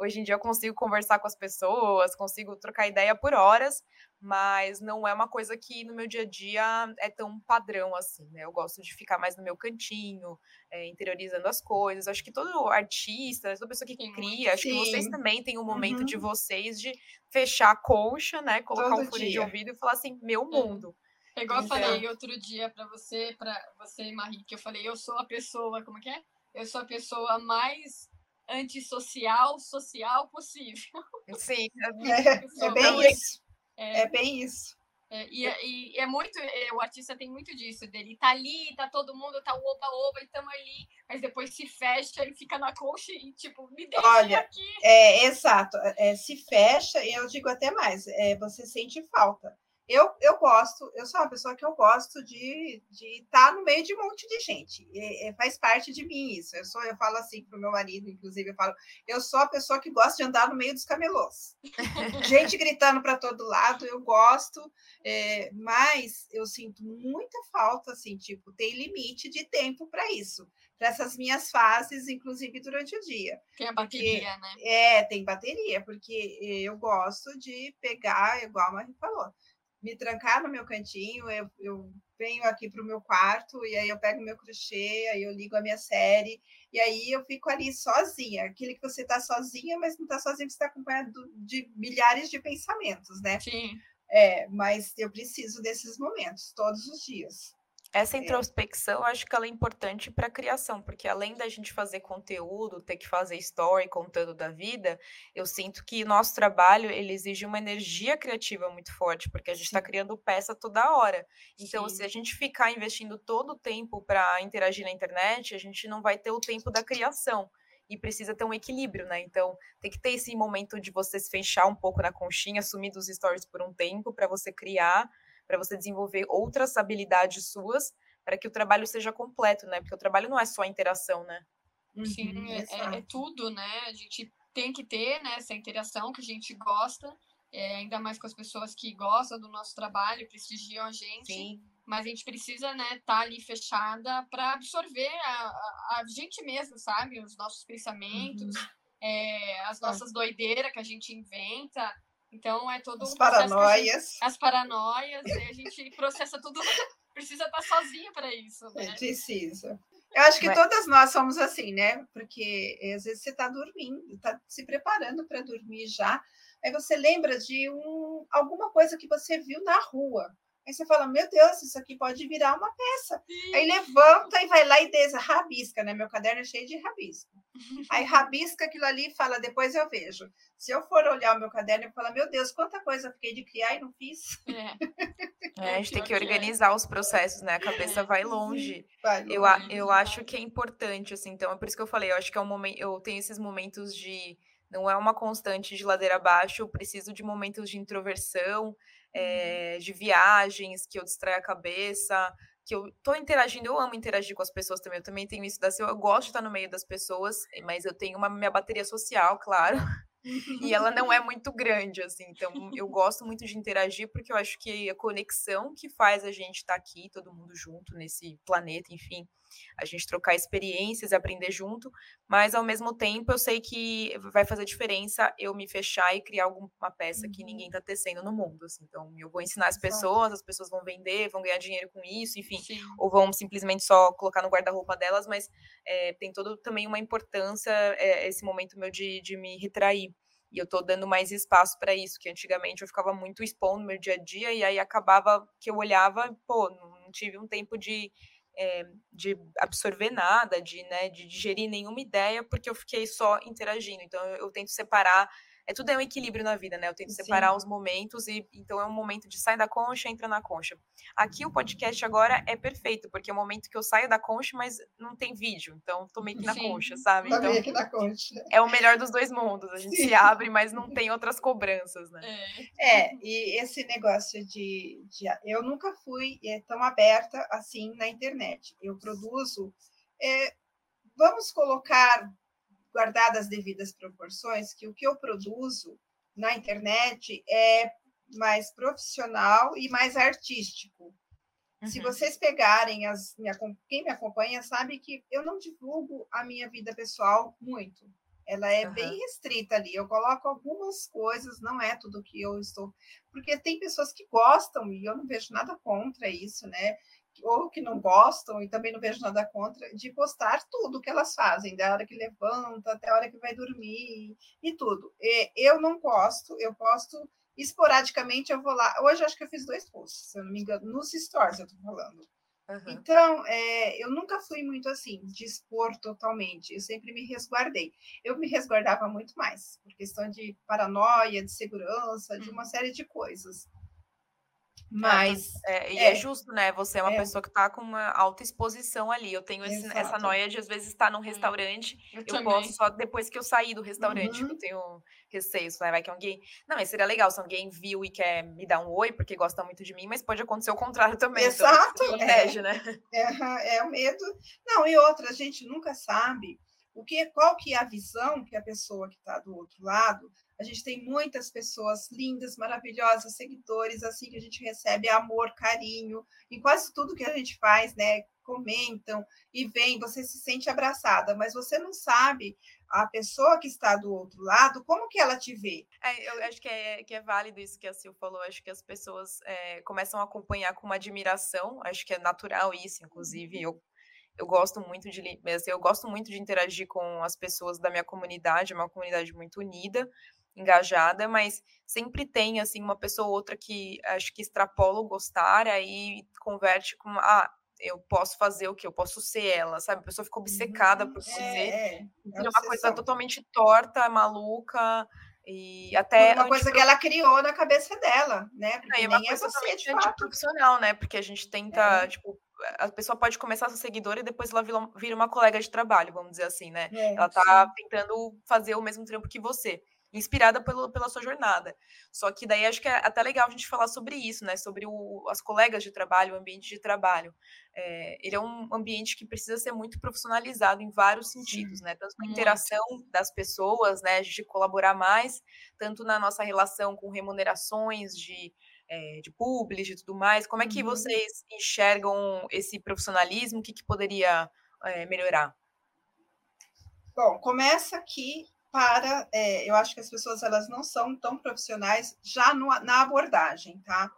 Hoje em dia eu consigo conversar com as pessoas, consigo trocar ideia por horas, mas não é uma coisa que no meu dia a dia é tão padrão assim, né? Eu gosto de ficar mais no meu cantinho, é, interiorizando as coisas. Acho que todo artista, toda pessoa que cria, acho Sim. que vocês também têm um momento uhum. de vocês de fechar a colcha, né? Colocar todo um fone de ouvido e falar assim, meu mundo. É igual então... eu falei outro dia para você, para você, Marie, que eu falei, eu sou a pessoa, como é que é? Eu sou a pessoa mais antissocial, social possível. Sim, *laughs* é, é bem isso. É, é bem isso. É, e, é, e, é muito, é, o artista tem muito disso, dele tá ali, tá todo mundo, tá o oba-oba, e tamo ali, mas depois se fecha e fica na coxa e, tipo, me deixa Olha, aqui. É, exato, é, se fecha, e eu digo até mais, é, você sente falta. Eu, eu gosto, eu sou uma pessoa que eu gosto de estar tá no meio de um monte de gente. E, e faz parte de mim isso. Eu sou, eu falo assim para o meu marido, inclusive, eu falo, eu sou a pessoa que gosta de andar no meio dos camelôs. *laughs* gente gritando para todo lado, eu gosto, é, mas eu sinto muita falta, assim, tipo, tem limite de tempo para isso. para essas minhas fases, inclusive durante o dia. Tem a bateria, porque, né? É, tem bateria, porque eu gosto de pegar, igual a Marie falou, me trancar no meu cantinho, eu, eu venho aqui para o meu quarto, e aí eu pego meu crochê, aí eu ligo a minha série, e aí eu fico ali sozinha, aquele que você está sozinha, mas não está sozinha, você está acompanhado de milhares de pensamentos, né? Sim. É, mas eu preciso desses momentos, todos os dias. Essa é. introspecção, acho que ela é importante para a criação, porque além da gente fazer conteúdo, ter que fazer story contando da vida, eu sinto que nosso trabalho ele exige uma energia criativa muito forte, porque a gente está criando peça toda hora. Então, Sim. se a gente ficar investindo todo o tempo para interagir na internet, a gente não vai ter o tempo da criação e precisa ter um equilíbrio, né? Então, tem que ter esse momento de você se fechar um pouco na conchinha, sumir dos stories por um tempo para você criar para você desenvolver outras habilidades suas para que o trabalho seja completo, né? Porque o trabalho não é só interação, né? Sim, uhum, é, é, é, tudo, né? A gente tem que ter né, essa interação que a gente gosta, é, ainda mais com as pessoas que gostam do nosso trabalho, prestigiam a gente. Sim. Mas a gente precisa né, estar tá ali fechada para absorver a, a, a, gente mesmo, sabe? Os nossos pensamentos, uhum. é, as nossas doideiras que a gente inventa. Então é todo as um paranoias. Gente, as paranoias, e a gente *laughs* processa tudo, *laughs* precisa estar sozinha para isso. É, né? Precisa. Eu acho que Mas... todas nós somos assim, né? Porque eh, às vezes você está dormindo, está se preparando para dormir já, aí você lembra de um, alguma coisa que você viu na rua. Aí você fala, meu Deus, isso aqui pode virar uma peça. Sim. Aí levanta e vai lá e desa, rabisca, né? Meu caderno é cheio de rabisco. Aí rabisca aquilo ali e fala, depois eu vejo. Se eu for olhar o meu caderno e falar, meu Deus, quanta coisa eu fiquei de criar e não fiz. É. *laughs* é a gente tem que organizar os processos, né? A cabeça vai longe. Vai longe. Eu, eu acho que é importante, assim, então é por isso que eu falei, eu acho que é um momento, eu tenho esses momentos de não é uma constante de ladeira abaixo, eu preciso de momentos de introversão, é, de viagens, que eu distraio a cabeça, que eu tô interagindo, eu amo interagir com as pessoas também, eu também tenho isso da eu gosto de estar no meio das pessoas, mas eu tenho uma minha bateria social, claro, *laughs* e ela não é muito grande, assim, então eu *laughs* gosto muito de interagir porque eu acho que a conexão que faz a gente estar tá aqui, todo mundo junto nesse planeta, enfim, a gente trocar experiências, aprender junto, mas ao mesmo tempo eu sei que vai fazer diferença eu me fechar e criar alguma peça que ninguém está uhum. tecendo no mundo. Assim. Então, eu vou ensinar as pessoas, as pessoas vão vender, vão ganhar dinheiro com isso, enfim, Sim. ou vão simplesmente só colocar no guarda-roupa delas, mas é, tem todo também uma importância é, esse momento meu de, de me retrair. E eu tô dando mais espaço para isso, que antigamente eu ficava muito expondo no meu dia a dia, e aí acabava que eu olhava, pô, não tive um tempo de é, de absorver nada, de, né, de digerir nenhuma ideia, porque eu fiquei só interagindo. Então, eu, eu tento separar é tudo é um equilíbrio na vida, né? Eu tento separar Sim. os momentos e então é um momento de sair da concha, entra na concha. Aqui o podcast agora é perfeito, porque é o momento que eu saio da concha, mas não tem vídeo, então tô meio que na Sim. concha, sabe? Tá então, aqui na concha. É o melhor dos dois mundos. A gente Sim. se abre, mas não tem outras cobranças, né? É, é e esse negócio de, de eu nunca fui é, tão aberta assim na internet. Eu produzo é, vamos colocar guardadas as devidas proporções, que o que eu produzo na internet é mais profissional e mais artístico. Uhum. Se vocês pegarem as minha, quem me acompanha sabe que eu não divulgo a minha vida pessoal muito. Ela é uhum. bem restrita ali. Eu coloco algumas coisas, não é tudo que eu estou, porque tem pessoas que gostam e eu não vejo nada contra isso, né? Ou que não gostam, e também não vejo nada contra, de postar tudo que elas fazem, da hora que levanta até a hora que vai dormir e tudo. E eu não posto, eu posto esporadicamente, eu vou lá. Hoje acho que eu fiz dois posts, se eu não me engano, nos stories eu tô falando. Uhum. Então, é, eu nunca fui muito assim, de expor totalmente. Eu sempre me resguardei. Eu me resguardava muito mais, por questão de paranoia, de segurança, de uma uhum. série de coisas. Mas. É, e é, é, justo, né? Você é uma é. pessoa que está com uma alta exposição ali. Eu tenho esse, essa noia de, às vezes, estar num restaurante. Eu, eu posso só depois que eu sair do restaurante, uhum. eu tenho receio. Né? Vai que alguém. Não, mas seria legal se alguém viu e quer me dar um oi, porque gosta muito de mim, mas pode acontecer o contrário também. Exato. Então, protege, né? É, é o medo. Não, e outra, a gente nunca sabe o que, qual que é a visão que a pessoa que está do outro lado A gente tem muitas pessoas lindas, maravilhosas, seguidores, assim, que a gente recebe amor, carinho, em quase tudo que a gente faz, né? Comentam e vem, você se sente abraçada, mas você não sabe a pessoa que está do outro lado, como que ela te vê? É, eu acho que é, que é válido isso que a Sil falou. Acho que as pessoas é, começam a acompanhar com uma admiração. Acho que é natural isso, inclusive. Eu, eu gosto muito de assim, eu gosto muito de interagir com as pessoas da minha comunidade. É uma comunidade muito unida, engajada, mas sempre tem assim uma pessoa ou outra que acho que extrapola o gostar, aí converte com ah, eu posso fazer o que? Eu posso ser ela, sabe? A pessoa fica obcecada por você. É, é, é uma coisa totalmente torta, maluca. E até. Uma coisa que ela criou na cabeça dela, né? Porque é uma coisa é totalmente antiprofissional, né? Porque a gente tenta, é. tipo, a pessoa pode começar a ser seguidora e depois ela vira uma colega de trabalho, vamos dizer assim, né? É, ela tá sim. tentando fazer o mesmo trampo que você inspirada pelo, pela sua jornada. Só que daí acho que é até legal a gente falar sobre isso, né? Sobre o, as colegas de trabalho, o ambiente de trabalho. É, ele é um ambiente que precisa ser muito profissionalizado em vários sentidos, Sim, né? Tanto na interação das pessoas, né? De colaborar mais, tanto na nossa relação com remunerações de é, de publis e tudo mais. Como é que uhum. vocês enxergam esse profissionalismo? O que, que poderia é, melhorar? Bom, começa aqui para, é, eu acho que as pessoas elas não são tão profissionais já no, na abordagem, tá?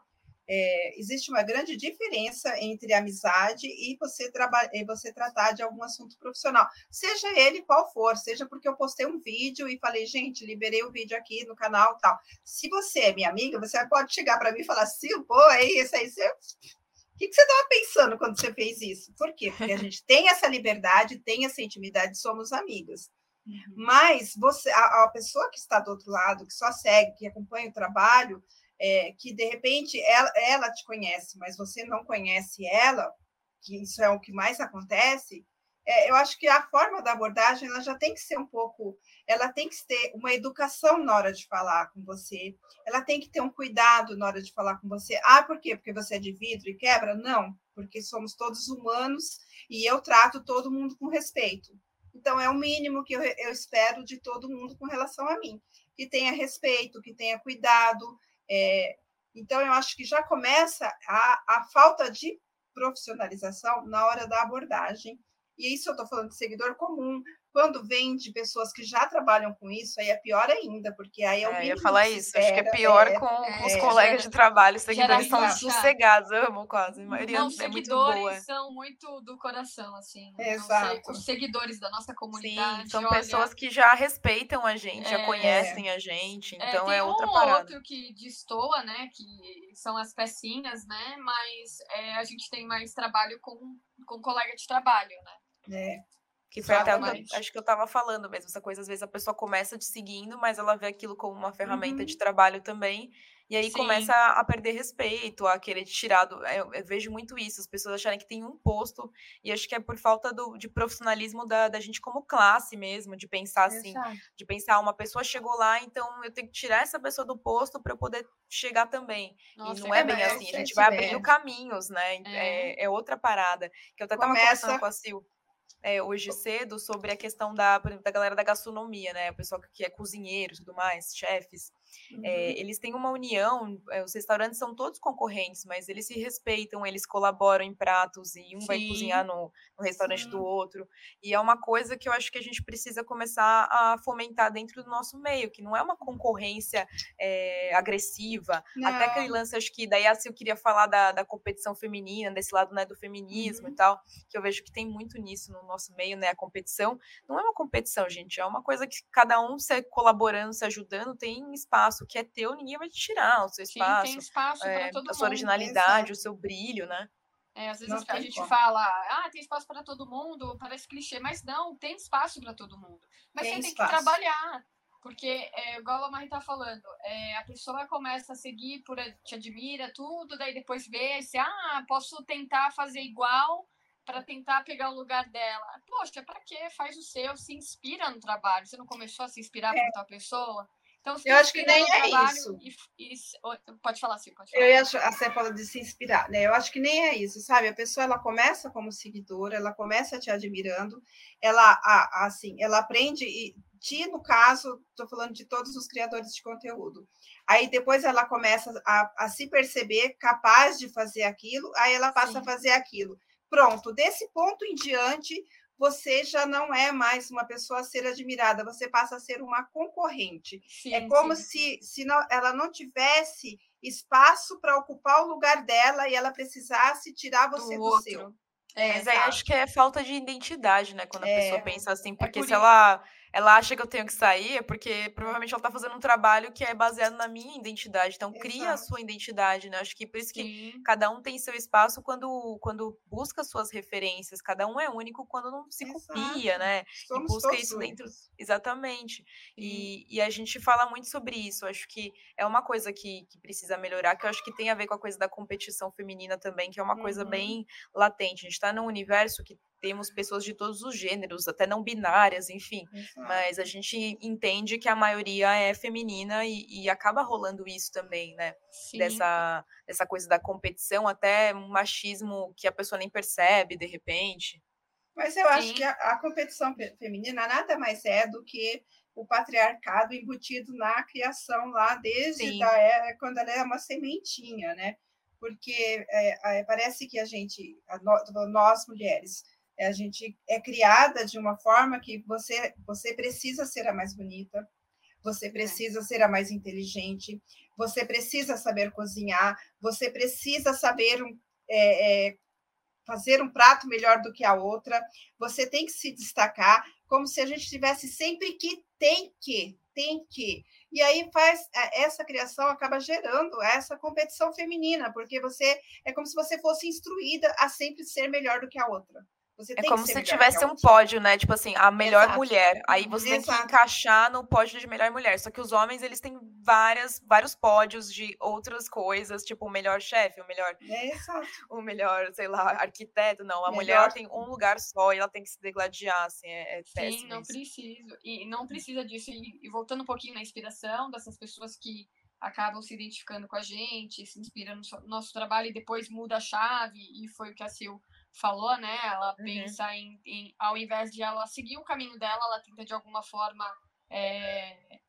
É, existe uma grande diferença entre amizade e você, e você tratar de algum assunto profissional, seja ele qual for, seja porque eu postei um vídeo e falei, gente, liberei o vídeo aqui no canal tal. Se você é minha amiga, você pode chegar para mim e falar assim, pô, é isso aí, você... O que, que você estava pensando quando você fez isso? Por quê? Porque a gente tem essa liberdade, tem essa intimidade, somos amigas. Uhum. Mas você, a, a, pessoa que está do outro lado, que só segue, que acompanha o trabalho, é, que de repente ela, ela te conhece, mas você não conhece ela, que isso é o que mais acontece, é, eu acho que a forma da abordagem ela já tem que ser um pouco, ela tem que ter uma educação na hora de falar com você, ela tem que ter um cuidado na hora de falar com você. Ah, por quê? Porque você é de vidro e quebra? Não, porque somos todos humanos e eu trato todo mundo com respeito. Então, é o mínimo que eu, eu espero de todo mundo com relação a mim, que tenha respeito, que tenha cuidado. É, então, eu acho que já começa a, a falta de profissionalização na hora da abordagem. E isso eu estou falando de seguidor comum, quando vem de pessoas que já trabalham com isso, aí é pior ainda, porque aí é o é, Eu ia falar isso, acho que é pior é, com, é, os colegas de trabalho, os seguidores são sossegados, amo quase, a maioria não, é muito boa. são muito do coração, assim. Exato. Os seguidores da nossa comunidade. Sim, são olha... pessoas que já respeitam a gente, já é. conhecem a gente, é, então é, outra um parada. outro que destoa, né, que são as pecinhas, né, mas a gente tem mais trabalho com, com colega de trabalho, né. É. Que foi até o que eu, acho que eu estava falando mesmo, essa coisa, às vezes a pessoa começa te seguindo, mas ela vê aquilo como uma ferramenta uhum. de trabalho também, e aí Sim. começa a perder respeito, a querer tirar do. Eu, eu, vejo muito isso, as pessoas acharem que tem um posto, e acho que é por falta do, de profissionalismo da, da gente como classe mesmo, de pensar assim, Exato. de pensar, uma pessoa chegou lá, então eu tenho que tirar essa pessoa do posto para eu poder chegar também. Nossa, e não é, é bem assim, a gente vai abrindo caminhos, né? É. é. É, outra parada. Que eu até estava conversando com a Sil é, hoje cedo sobre a questão da, da galera da gastronomia, né? O pessoal que é cozinheiro e tudo mais, chefes. Uhum. É, eles têm uma união, é, os restaurantes são todos concorrentes, mas eles se respeitam, eles colaboram em pratos e um Sim. vai cozinhar no, no restaurante Sim. do outro. E é uma coisa que eu acho que a gente precisa começar a fomentar dentro do nosso meio, que não é uma concorrência é, agressiva. Não. Até aquele lance, acho que daí assim, eu queria falar da, da competição feminina, desse lado né, do feminismo uhum. e tal, que eu vejo que tem muito nisso no nosso meio, né? A competição. Não é uma competição, gente, é uma coisa que cada um se colaborando, se ajudando, tem espaço espaço que é teu, ninguém vai te tirar o seu espaço. Sim, tem espaço é, para todo A sua originalidade, o seu brilho, né? É, às vezes a gente como. fala, ah, tem espaço para todo mundo, parece clichê, mas não, tem espaço para todo mundo. Mas tem você espaço. tem que trabalhar. Porque, é, igual a Mari tá falando, é, a pessoa começa a seguir, por, te admira, tudo, daí depois vê, se, ah, posso tentar fazer igual para tentar pegar o lugar dela. Poxa, para quê? Faz o seu, se inspira no trabalho. Você não começou a se inspirar é. por outra pessoa? Então, eu acho que nem é isso. E, e, pode falar assim, pode falar. Eu ia, a Sé fala de se inspirar, né? Eu acho que nem é isso, sabe? A pessoa ela começa como seguidora, ela começa te admirando, ela assim, ela aprende e Ti, no caso, estou falando de todos os criadores de conteúdo. Aí depois ela começa a, a se perceber capaz de fazer aquilo, aí ela passa Sim. a fazer aquilo. Pronto, desse ponto em diante, você já não é mais uma pessoa a ser admirada, você passa a ser uma concorrente. Sim, é como sim. se, se não, ela não tivesse espaço para ocupar o lugar dela e ela precisasse tirar você do, do seu. É, Mas aí acho que é falta de identidade, né? Quando a é, pessoa pensa assim, é porque é se ela ela acha que eu tenho que sair, é porque provavelmente ela está fazendo um trabalho que é baseado na minha identidade. Então, Exato. cria a sua identidade, né? Acho que por isso que Sim. cada um tem seu espaço quando, quando busca suas referências. Cada um é único quando não se Exato. copia, né? Somos e busca isso dentro. Únicos. Exatamente. E, e, a gente fala muito sobre isso. Acho que é uma coisa que, que precisa melhorar, que eu acho que tem a ver com a coisa da competição feminina também, que é uma uhum. coisa bem latente. A gente está num universo que temos pessoas de todos os gêneros, até não binárias, enfim. Exato. Mas a gente entende que a maioria é feminina e, e acaba rolando isso também, né? Dessa, dessa coisa da competição, até um machismo que a pessoa nem percebe de repente. Mas eu Sim. acho que a, a, competição feminina nada mais é do que o patriarcado embutido na criação lá desde da era, quando ela é uma sementinha, né? Porque é, é, parece que a gente, a, nós mulheres, a gente é criada de uma forma que você, você precisa ser a mais bonita, você é. precisa ser a mais inteligente, você precisa saber cozinhar, você precisa saber é, é, fazer um prato melhor do que a outra, você tem que se destacar, como se a gente tivesse sempre que tem que, tem que. E aí faz é, essa criação acaba gerando essa competição feminina, porque você é como se você fosse instruída a sempre ser melhor do que a outra. Você é como se tivesse um pódio, né? Tipo assim, a melhor Exato. mulher. Aí você Exato. tem que encaixar no pódio de melhor mulher. Só que os homens, eles têm várias, vários pódios de outras coisas, tipo o melhor chefe, o melhor. Exato. *laughs* O melhor, sei lá, arquiteto. Não, a melhor... mulher tem um lugar só e ela tem que se degladiar, assim. É, é Sim, não precisa. E não precisa disso. E, e voltando um pouquinho na inspiração dessas pessoas que acabam se identificando com a gente, se inspiram no nosso trabalho e depois muda a chave, e foi o que a Sil falou, né? Ela uhum. pensa em, em, ao invés de ela seguir o caminho dela, ela tenta de alguma forma é,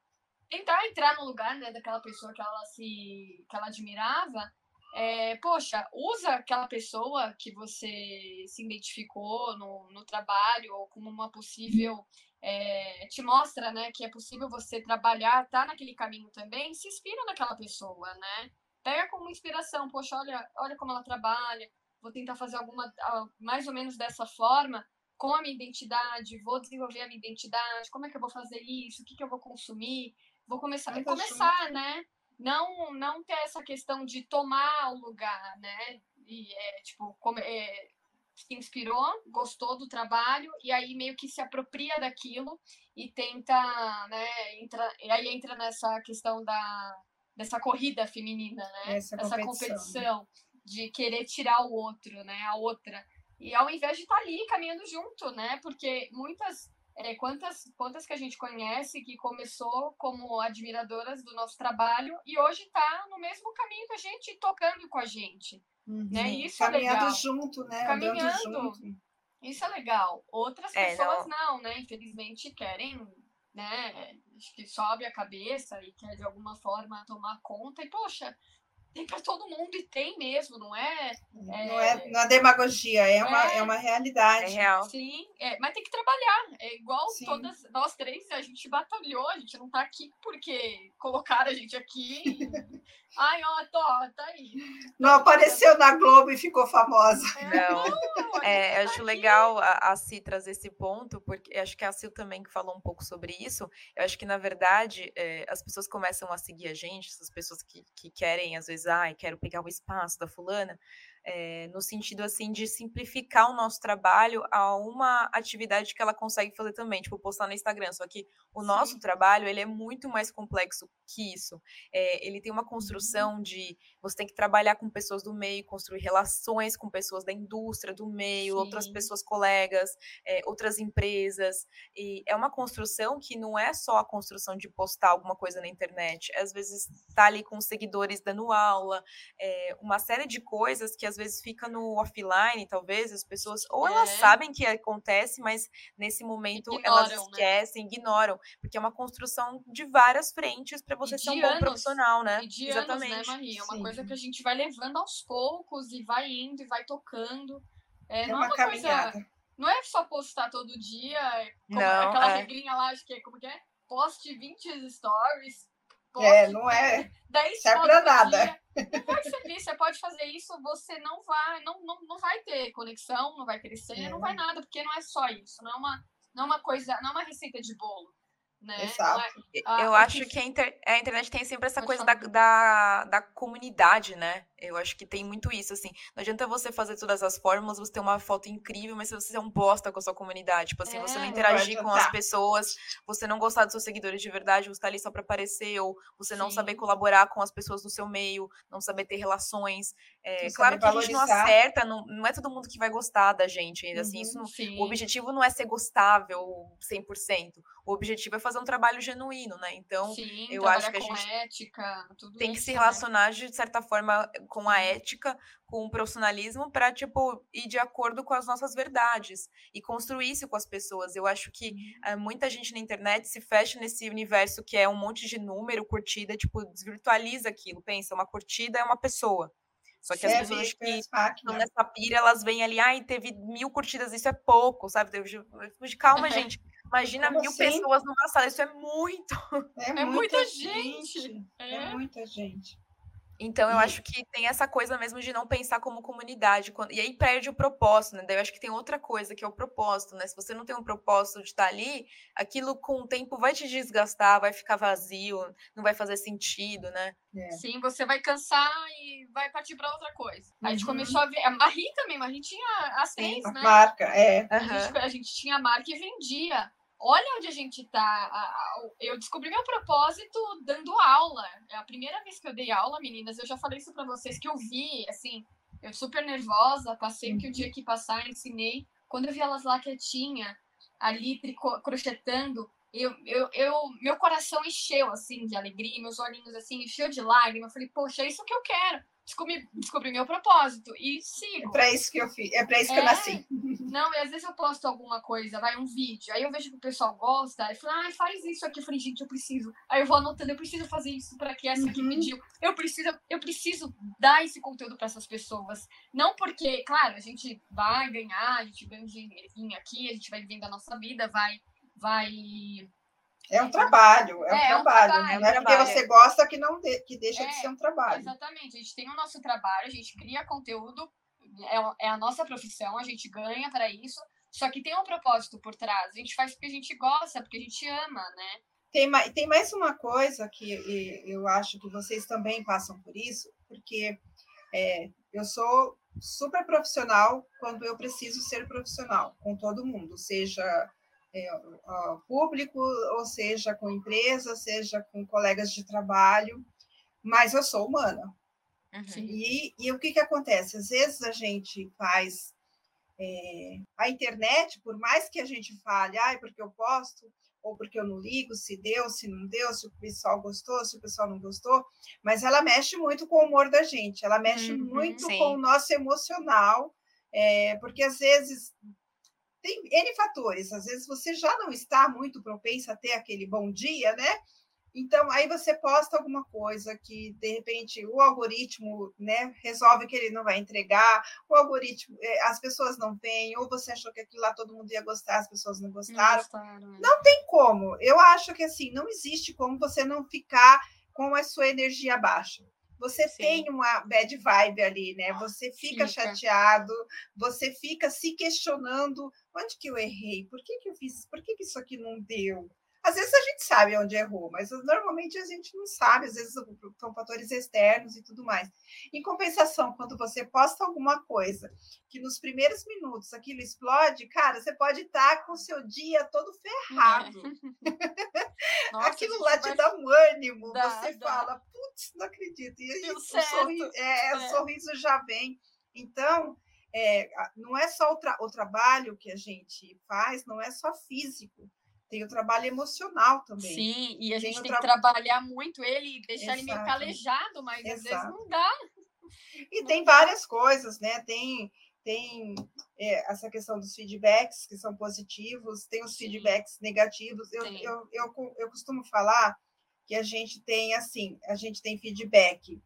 tentar entrar no lugar né, daquela pessoa que ela se que ela admirava. É, poxa, usa aquela pessoa que você se identificou no, no trabalho ou como uma possível é, te mostra, né, que é possível você trabalhar, tá naquele caminho também, se inspira naquela pessoa, né? Pega como inspiração, poxa, olha, olha como ela trabalha, vou tentar fazer alguma mais ou menos dessa forma com a minha identidade, vou desenvolver a minha identidade, como é que eu vou fazer isso, o que, que eu vou consumir, vou começar, a começar, né? Não, não ter essa questão de tomar o lugar, né? E é tipo, como, é, se inspirou, gostou do trabalho e aí meio que se apropria daquilo e tenta, né? Entra, e aí entra nessa questão da dessa corrida feminina, né? Essa, Essa competição de querer tirar o outro, né? A outra. E ao invés de estar tá ali caminhando junto, né? Porque muitas. É, quantas, quantas que a gente conhece que começou como admiradoras do nosso trabalho e hoje está no mesmo caminho que a gente, tocando com a gente. Uhum. Né? Isso é Caminhando é legal. junto, né? Caminhando. Junto. Isso é legal. Outras é, pessoas não. não, né? Infelizmente querem, né? Acho que sobe a cabeça e quer de alguma forma tomar conta. E, poxa, tem para todo mundo e tem mesmo, não é? é não é, não é demagogia, é, uma, é, é uma realidade. É real. Sim, é, mas tem que trabalhar. É igual Sim. todas nós três, a gente batalhou, a gente não tá aqui porque colocaram a gente aqui. *laughs* Ai, ó, tô, tá aí. Não apareceu na Globo e ficou famosa. É, não. É, eu acho tá legal a, a Si trazer esse ponto, porque acho que a Sil também que falou um pouco sobre isso. Eu acho que, na verdade, é, as pessoas começam a seguir a gente, essas pessoas que, que querem, às vezes, ai, quero pegar o espaço da fulana é, no sentido assim de simplificar o nosso trabalho a uma atividade que ela consegue fazer também, tipo postar no Instagram. Só que o Sim. nosso trabalho ele é muito mais complexo que isso. É, ele tem uma uhum. construção de você tem que trabalhar com pessoas do meio, construir relações com pessoas da indústria, do meio, Sim. outras pessoas colegas, é, outras empresas. E é uma construção que não é só a construção de postar alguma coisa na internet. Às vezes está ali com seguidores dando aula, uma série de coisas que às vezes fica no offline, talvez, as pessoas, ou elas é. sabem que acontece, mas nesse momento ignoram, elas né? esquecem, né? ignoram, porque é uma construção de várias frentes para você ser um bom profissional, né? E de Exatamente. Anos, né, Maria? É uma Sim. coisa que a gente vai levando aos poucos e vai indo e vai tocando. É, é não uma, é uma caminhada. Coisa, não é só postar todo dia, não, aquela é. regrinha lá, acho que é como que é? Poste 20 stories é, não é. 10 serve para nada. Não vai servir, você pode fazer isso, você não vai, não, não, não vai ter conexão, não vai crescer, é. não vai nada, porque não é só isso, não é uma, não é uma coisa, não é uma receita de bolo. Né? Exato. eu acho que a, inter... a, internet tem sempre essa coisa da, da, da, comunidade, né? Eu acho que tem muito isso, assim. Não adianta você fazer todas as fórmulas, você ter uma foto incrível, mas se você é um bosta com a sua comunidade, tipo assim, é, você não interagir com as pessoas, você não gostar dos seus seguidores de verdade, você tá ali só pra aparecer, ou você não Sim. saber colaborar com as pessoas do seu meio, não saber ter relações. É, claro que valorizar. a gente não acerta, não, não é todo mundo que vai gostar da gente, assim, uhum, isso não, o objetivo não é ser gostável 100%. O objetivo é fazer um trabalho genuíno, né? Então, Sim, eu acho que a gente ética, tem que isso, se relacionar né? de certa forma com a ética, com o profissionalismo para tipo ir de acordo com as nossas verdades e construir isso com as pessoas. Eu acho que é, muita gente na internet se fecha nesse universo que é um monte de número, curtida, tipo desvirtualiza aquilo. Pensa, uma curtida é uma pessoa. Só que as pessoas que estão nessa pira, elas vêm ali, ai, teve mil curtidas, isso é pouco, sabe? Calma, gente. Imagina Como mil assim? pessoas numa sala, isso é muito. É, é *laughs* muita, muita gente. gente. É. é muita gente. Então, eu e... acho que tem essa coisa mesmo de não pensar como comunidade. E aí perde o propósito, né? Daí eu acho que tem outra coisa, que é o propósito, né? Se você não tem um propósito de estar ali, aquilo com o tempo vai te desgastar, vai ficar vazio, não vai fazer sentido, né? É. Sim, você vai cansar e vai partir para outra coisa. Uhum. A gente uhum. começou a ver. A Marie também, a gente tinha as três, né? Marca, é. A, gente, a gente tinha a marca e vendia olha onde a gente está. Eu descobri meu propósito dando aula. É a primeira vez que eu dei aula, meninas. Eu já falei isso para vocês que eu vi, assim, eu super nervosa, passei o que eu tinha que passar, ensinei. Quando eu vi elas lá quietinha, ali crochetando, eu, eu, eu, meu coração encheu assim de alegria, meus olhinhos assim encheu de lágrimas. Eu falei, poxa, é isso que eu quero descobri, descobri meu propósito e sigo. É para isso que eu fiz, é para isso é, que eu nasci. *laughs* Não, e às vezes eu posto alguma coisa, vai um vídeo, aí eu vejo que o pessoal gosta, aí fala, ah, faz isso aqui, eu falei, gente, eu preciso. Aí eu vou anotando, eu preciso fazer isso para que essa aqui uhum. pediu. Eu preciso, eu preciso dar esse conteúdo para essas pessoas. Não porque, claro, a gente vai ganhar, a gente ganha um dinheirinho aqui, a gente vai vivendo a nossa vida, vai vai é um trabalho, é, um, é trabalho, um trabalho, não é porque você gosta que não de, que deixa é, de ser um trabalho. Exatamente, a gente tem o nosso trabalho, a gente cria conteúdo, é, é a nossa profissão, a gente ganha para isso, só que tem um propósito por trás. A gente faz porque a gente gosta, porque a gente ama, né? Tem mais, tem mais uma coisa que eu acho que vocês também passam por isso, porque é, eu sou super profissional quando eu preciso ser profissional com todo mundo, seja é, público, ou seja com empresa, seja com colegas de trabalho, mas eu sou humana. Uhum. E, e o que, que acontece? Às vezes a gente faz é, a internet, por mais que a gente fale, ah, porque eu posto, ou porque eu não ligo, se deu, se não deu, se o pessoal gostou, se o pessoal não gostou, mas ela mexe muito com o humor da gente, ela mexe uhum, muito sim. com o nosso emocional, é, porque às vezes tem N fatores. Às vezes você já não está muito propensa a ter aquele bom dia, né? Então, aí você posta alguma coisa que, de repente, o algoritmo né, resolve que ele não vai entregar, o algoritmo, eh, as pessoas não vêm, ou você achou que aquilo lá todo mundo ia gostar, as pessoas não gostaram. Não, gostaram, é. não tem como. Eu acho que, assim, não existe como você não ficar com a sua energia baixa você Sim. tem uma bad vibe ali, né? Você fica, fica, chateado, você fica se questionando onde que eu errei, por que, que eu fiz, por que, que isso aqui não deu? Às vezes a gente sabe onde errou, mas normalmente a gente não sabe, às vezes são fatores externos e tudo mais. Em compensação, quando você posta alguma coisa que nos primeiros minutos aquilo explode, cara, você pode estar com o seu dia todo ferrado. É. *laughs* Nossa, aquilo lá te dá um ânimo, dá, você dá. fala, putz, não acredito. E o, sorriso, é, é. o sorriso já vem. Então, é, não é só o, tra o trabalho que a gente faz, não é só físico tem o trabalho emocional também. Sim, e a gente tem, tem que trabalhar muito ele e deixar Exato. ele meio calejado, mas Exato. às vezes não dá. E tem várias coisas, né? Tem, tem é, essa questão dos feedbacks que são positivos, tem os feedbacks negativos. Eu, eu, eu, eu costumo falar que a gente tem assim, a gente tem feedback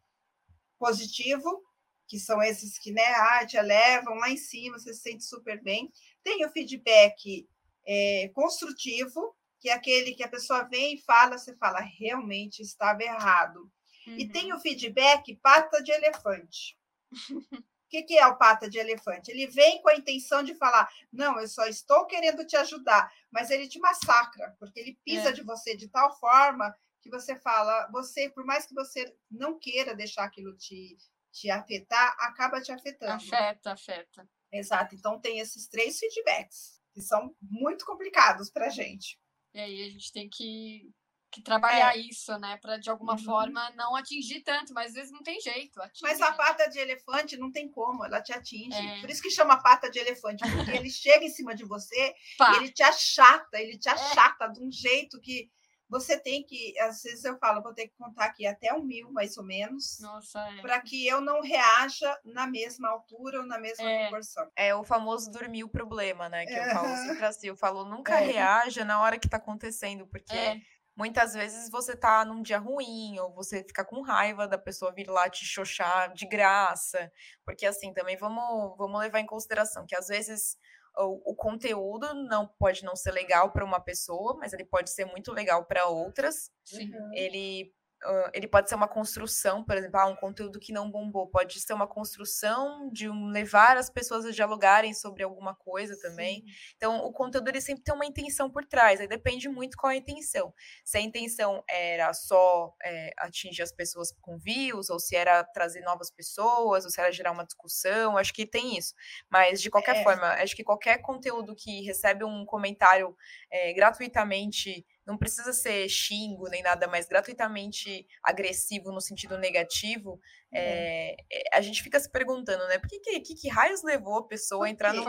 positivo, que são esses que né, ah, te elevam lá em cima, você se sente super bem. Tem o feedback é, construtivo, que é aquele que a pessoa vem e fala, você fala, realmente estava errado. Uhum. E tem o feedback pata de elefante. *laughs* O que, que é o pata de elefante? Ele vem com a intenção de falar: não, eu só estou querendo te ajudar, mas ele te massacra, porque ele pisa é. de você de tal forma que você fala, você, por mais que você não queira deixar aquilo te, te afetar, acaba te afetando. Afeta, afeta. Exato. Então tem esses três feedbacks que são muito complicados para a gente. E aí a gente tem que, que trabalhar é. isso, né? Para de alguma uhum. forma não atingir tanto, mas às vezes não tem jeito. Atinge, mas a pata de elefante não tem como, ela te atinge. É. Por isso que chama pata de elefante, porque ele *laughs* chega em cima de você e ele te achata, ele te é. achata é. de um jeito que você tem que, às vezes eu falo, vou ter que contar aqui até um mil, mais ou menos, é. para que eu não reaja na mesma altura ou na mesma é. proporção. É o famoso dormir o problema, né? Que eu falo sempre assim, eu falo, nunca é. reaja na hora que está acontecendo, porque é. muitas vezes você tá num dia ruim, ou você fica com raiva da pessoa vir lá te xoxar de graça, porque assim, também vamos, vamos levar em consideração que às vezes o, o conteúdo não pode não ser legal para uma pessoa, mas ele pode ser muito legal para outras. Sim. Ele Uh, ele pode ser uma construção, por exemplo, ah, um conteúdo que não bombou, pode ser uma construção de um, levar as pessoas a dialogarem sobre alguma coisa também. Sim. Então, o conteúdo ele sempre tem uma intenção por trás, aí depende muito qual a intenção. Se a intenção era só é, atingir as pessoas com views, ou se era trazer novas pessoas, ou se era gerar uma discussão, acho que tem isso. Mas, de qualquer é. forma, acho que qualquer conteúdo que recebe um comentário é, gratuitamente não precisa ser xingo nem nada mais gratuitamente agressivo no sentido negativo, é, a gente fica se perguntando, né? Por que, que, que, raios levou a pessoa a entrar num,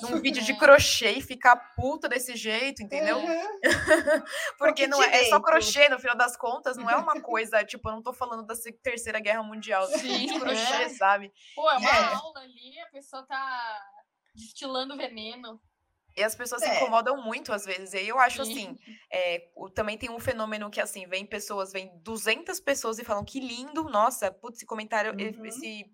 num, vídeo de *laughs* crochê e ficar puta desse jeito, entendeu? Uhum. *laughs* Porque não é, é, só crochê, no final das contas, não é uma *laughs* coisa, tipo, eu não tô falando da terceira guerra mundial, Sim, de crochê, é. sabe? Pô, é uma é. aula ali, a pessoa tá destilando veneno. E as pessoas é. se incomodam muito às vezes. E aí eu acho Sim. assim, é, também tem um fenômeno que assim, vem pessoas, vem 200 pessoas e falam que lindo, nossa, putz, esse comentário, uhum. esse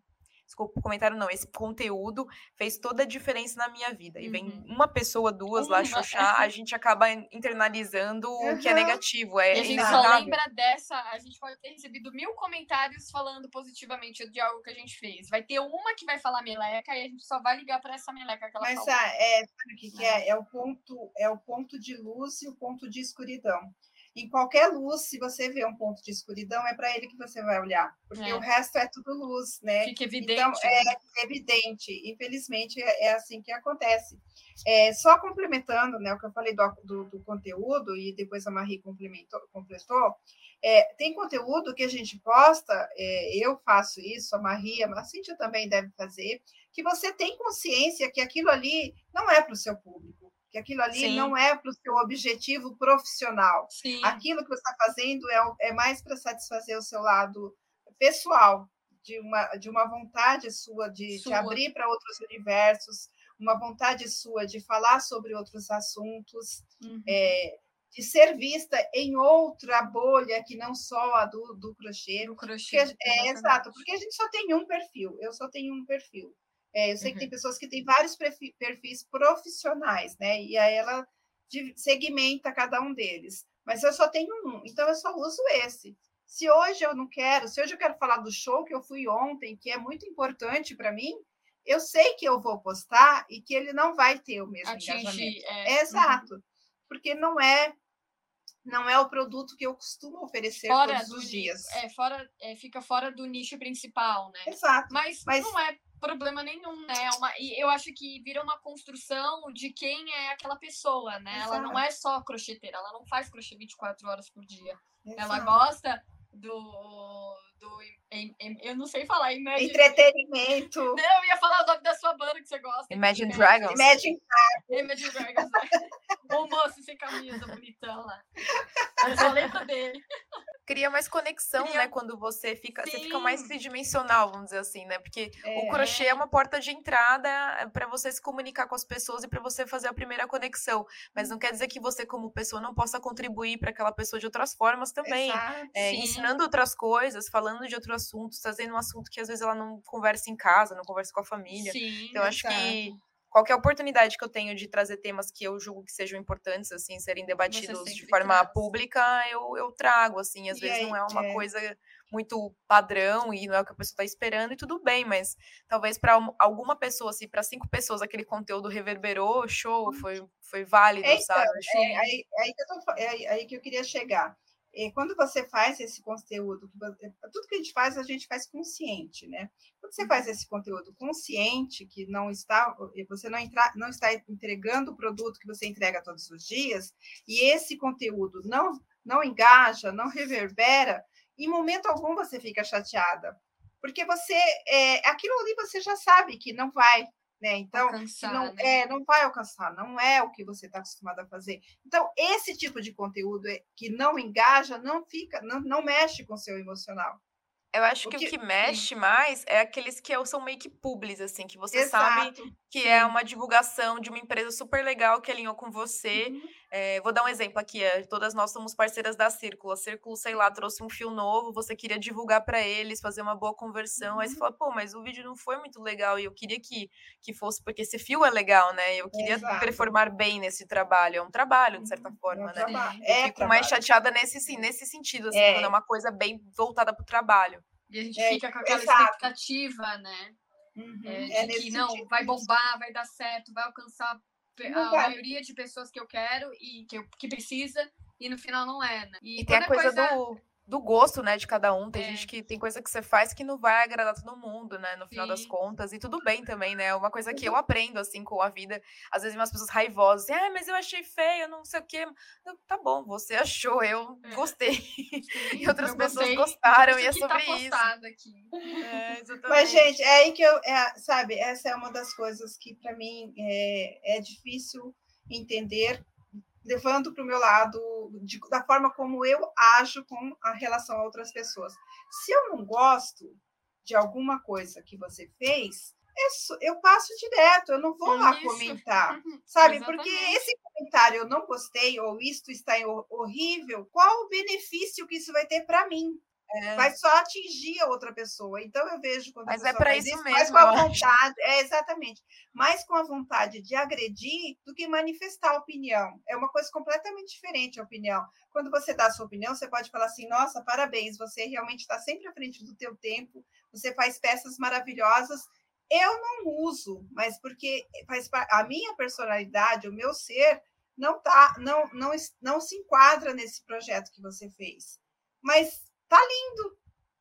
Desculpa, comentário não, esse conteúdo fez toda a diferença na minha vida. E vem uhum. uma pessoa, duas uma, lá xoxar, a gente acaba internalizando uhum. o que é negativo. É e a gente só lembra dessa, a gente pode ter recebido mil comentários falando positivamente de algo que a gente fez. Vai ter uma que vai falar meleca e a gente só vai ligar para essa meleca que ela Mas, falou. Mas é, sabe o que, que é? É o, ponto, é o ponto de luz e o ponto de escuridão. Em qualquer luz, se você vê um ponto de escuridão, é para ele que você vai olhar, porque é. o resto é tudo luz, né? Fica evidente. Então, é né? evidente. Infelizmente, é, é assim que acontece. É, só complementando né, o que eu falei do, do, do conteúdo, e depois a Marie complementou, completou, é, tem conteúdo que a gente posta, é, eu faço isso, a Maria, a Cíntia também deve fazer, que você tem consciência que aquilo ali não é para o seu público que aquilo ali Sim. não é para o seu objetivo profissional. Sim. Aquilo que você está fazendo é, é mais para satisfazer o seu lado pessoal, de uma, de uma vontade sua de, sua. de abrir para outros universos, uma vontade sua de falar sobre outros assuntos, uhum. é, de ser vista em outra bolha que não só a do, do crochê. Do crochê. Porque, é, exato, porque a gente só tem um perfil, eu só tenho um perfil. É, eu sei uhum. que tem uhum. pessoas que têm vários perfis profissionais, né? E aí ela segmenta cada um deles. Mas eu só tenho um, então eu só uso esse. Se hoje eu não quero, se hoje eu quero falar do show que eu fui ontem, que é muito importante para mim, eu sei que eu vou postar e que ele não vai ter o mesmo Atingir, engajamento. É, uhum. Exato. Uhum. Porque não é não é o produto que eu costumo oferecer fora todos os dias. É, fora, é, fica fora do nicho principal, né? Exato. Mas, mas não é problema nenhum, né? É uma, e eu acho que vira uma construção de quem é aquela pessoa, né? Exato. Ela não é só crocheteira, ela não faz crochê 24 horas por dia. Exato. Ela gosta do, do eu não sei falar Imagine... entretenimento. Não, eu ia falar o nome da sua banda que você gosta. Imagine Dragons. Imagine Dragons. Imagine Dragons. Né? o *laughs* moço sem camisa bonitão lá. Eu só lembro dele. cria mais conexão, cria... né? Quando você fica, Sim. você fica mais tridimensional, vamos dizer assim, né? Porque é. o crochê é uma porta de entrada para você se comunicar com as pessoas e para você fazer a primeira conexão. Mas não quer dizer que você, como pessoa, não possa contribuir para aquela pessoa de outras formas também. É, ensinando outras coisas, falando de outros assuntos, trazendo um assunto que às vezes ela não conversa em casa, não conversa com a família. Sim, então, eu acho que qualquer oportunidade que eu tenho de trazer temas que eu julgo que sejam importantes, assim, serem debatidos de forma traz. pública, eu, eu trago, assim, às e vezes aí, não é uma é. coisa muito padrão e não é o que a pessoa está esperando e tudo bem, mas talvez para alguma pessoa, assim, para cinco pessoas aquele conteúdo reverberou, show, foi, foi válido, então, sabe? É, aí, aí, que eu tô, é aí que eu queria chegar. E quando você faz esse conteúdo, tudo que a gente faz, a gente faz consciente, né? Quando você faz esse conteúdo consciente, que não está, você não, entra, não está entregando o produto que você entrega todos os dias, e esse conteúdo não, não engaja, não reverbera, em momento algum você fica chateada. Porque você, é, aquilo ali você já sabe que não vai né? Então, alcançar, não, né? É, não vai alcançar, não é o que você está acostumado a fazer. Então, esse tipo de conteúdo é, que não engaja, não fica, não, não mexe com o seu emocional. Eu acho o que, que, o que mexe mais é aqueles que são meio que publis, assim, que você Exato, sabe que sim. é uma divulgação de uma empresa super legal que alinhou com você. Uhum. É, vou dar um exemplo aqui, é, todas nós somos parceiras da Círculo. A Círculo, sei lá, trouxe um fio novo, você queria divulgar para eles, fazer uma boa conversão. Uhum. Aí você uhum. fala, pô, mas o vídeo não foi muito legal e eu queria que, que fosse, porque esse fio é legal, né? Eu queria Exato. performar bem nesse trabalho. É um trabalho, de certa uhum. forma, é um né? É eu fico trabalho. mais chateada nesse, sim, nesse sentido, assim, é. quando é uma coisa bem voltada para o trabalho. E a gente é, fica com aquela exato. expectativa, né? Uhum, é, de que não, sentido. vai bombar, vai dar certo, vai alcançar a maioria de pessoas que eu quero e que, eu, que precisa, e no final não é, né? E, e tem a coisa, coisa, do do gosto, né, de cada um. Tem é. gente que tem coisa que você faz que não vai agradar todo mundo, né, no final Sim. das contas. E tudo bem também, né? É uma coisa que eu uhum. aprendo, assim, com a vida. Às vezes umas pessoas raivosas, assim, ah, mas eu achei feio, não sei o quê. Eu, tá bom, você achou, eu é. gostei. *laughs* e outras eu pessoas gostaram, e é tá sobre tá isso. Aqui. É, mas, gente, é aí que eu, é, sabe, essa é uma das coisas que, para mim, é, é difícil entender levando para o meu lado de, da forma como eu ajo com a relação a outras pessoas. Se eu não gosto de alguma coisa que você fez, eu passo direto, eu não vou lá isso. comentar, *laughs* sabe? Exatamente. Porque esse comentário eu não gostei ou isto está horrível, qual o benefício que isso vai ter para mim? É. Vai só atingir a outra pessoa. Então eu vejo quando Mas a é para isso, isso mesmo. Mais com a vontade, é exatamente, mais com a vontade de agredir do que manifestar a opinião. É uma coisa completamente diferente a opinião. Quando você dá a sua opinião, você pode falar assim: "Nossa, parabéns, você realmente está sempre à frente do teu tempo. Você faz peças maravilhosas." Eu não uso, mas porque faz a minha personalidade, o meu ser não tá, não, não, não se enquadra nesse projeto que você fez. Mas tá lindo.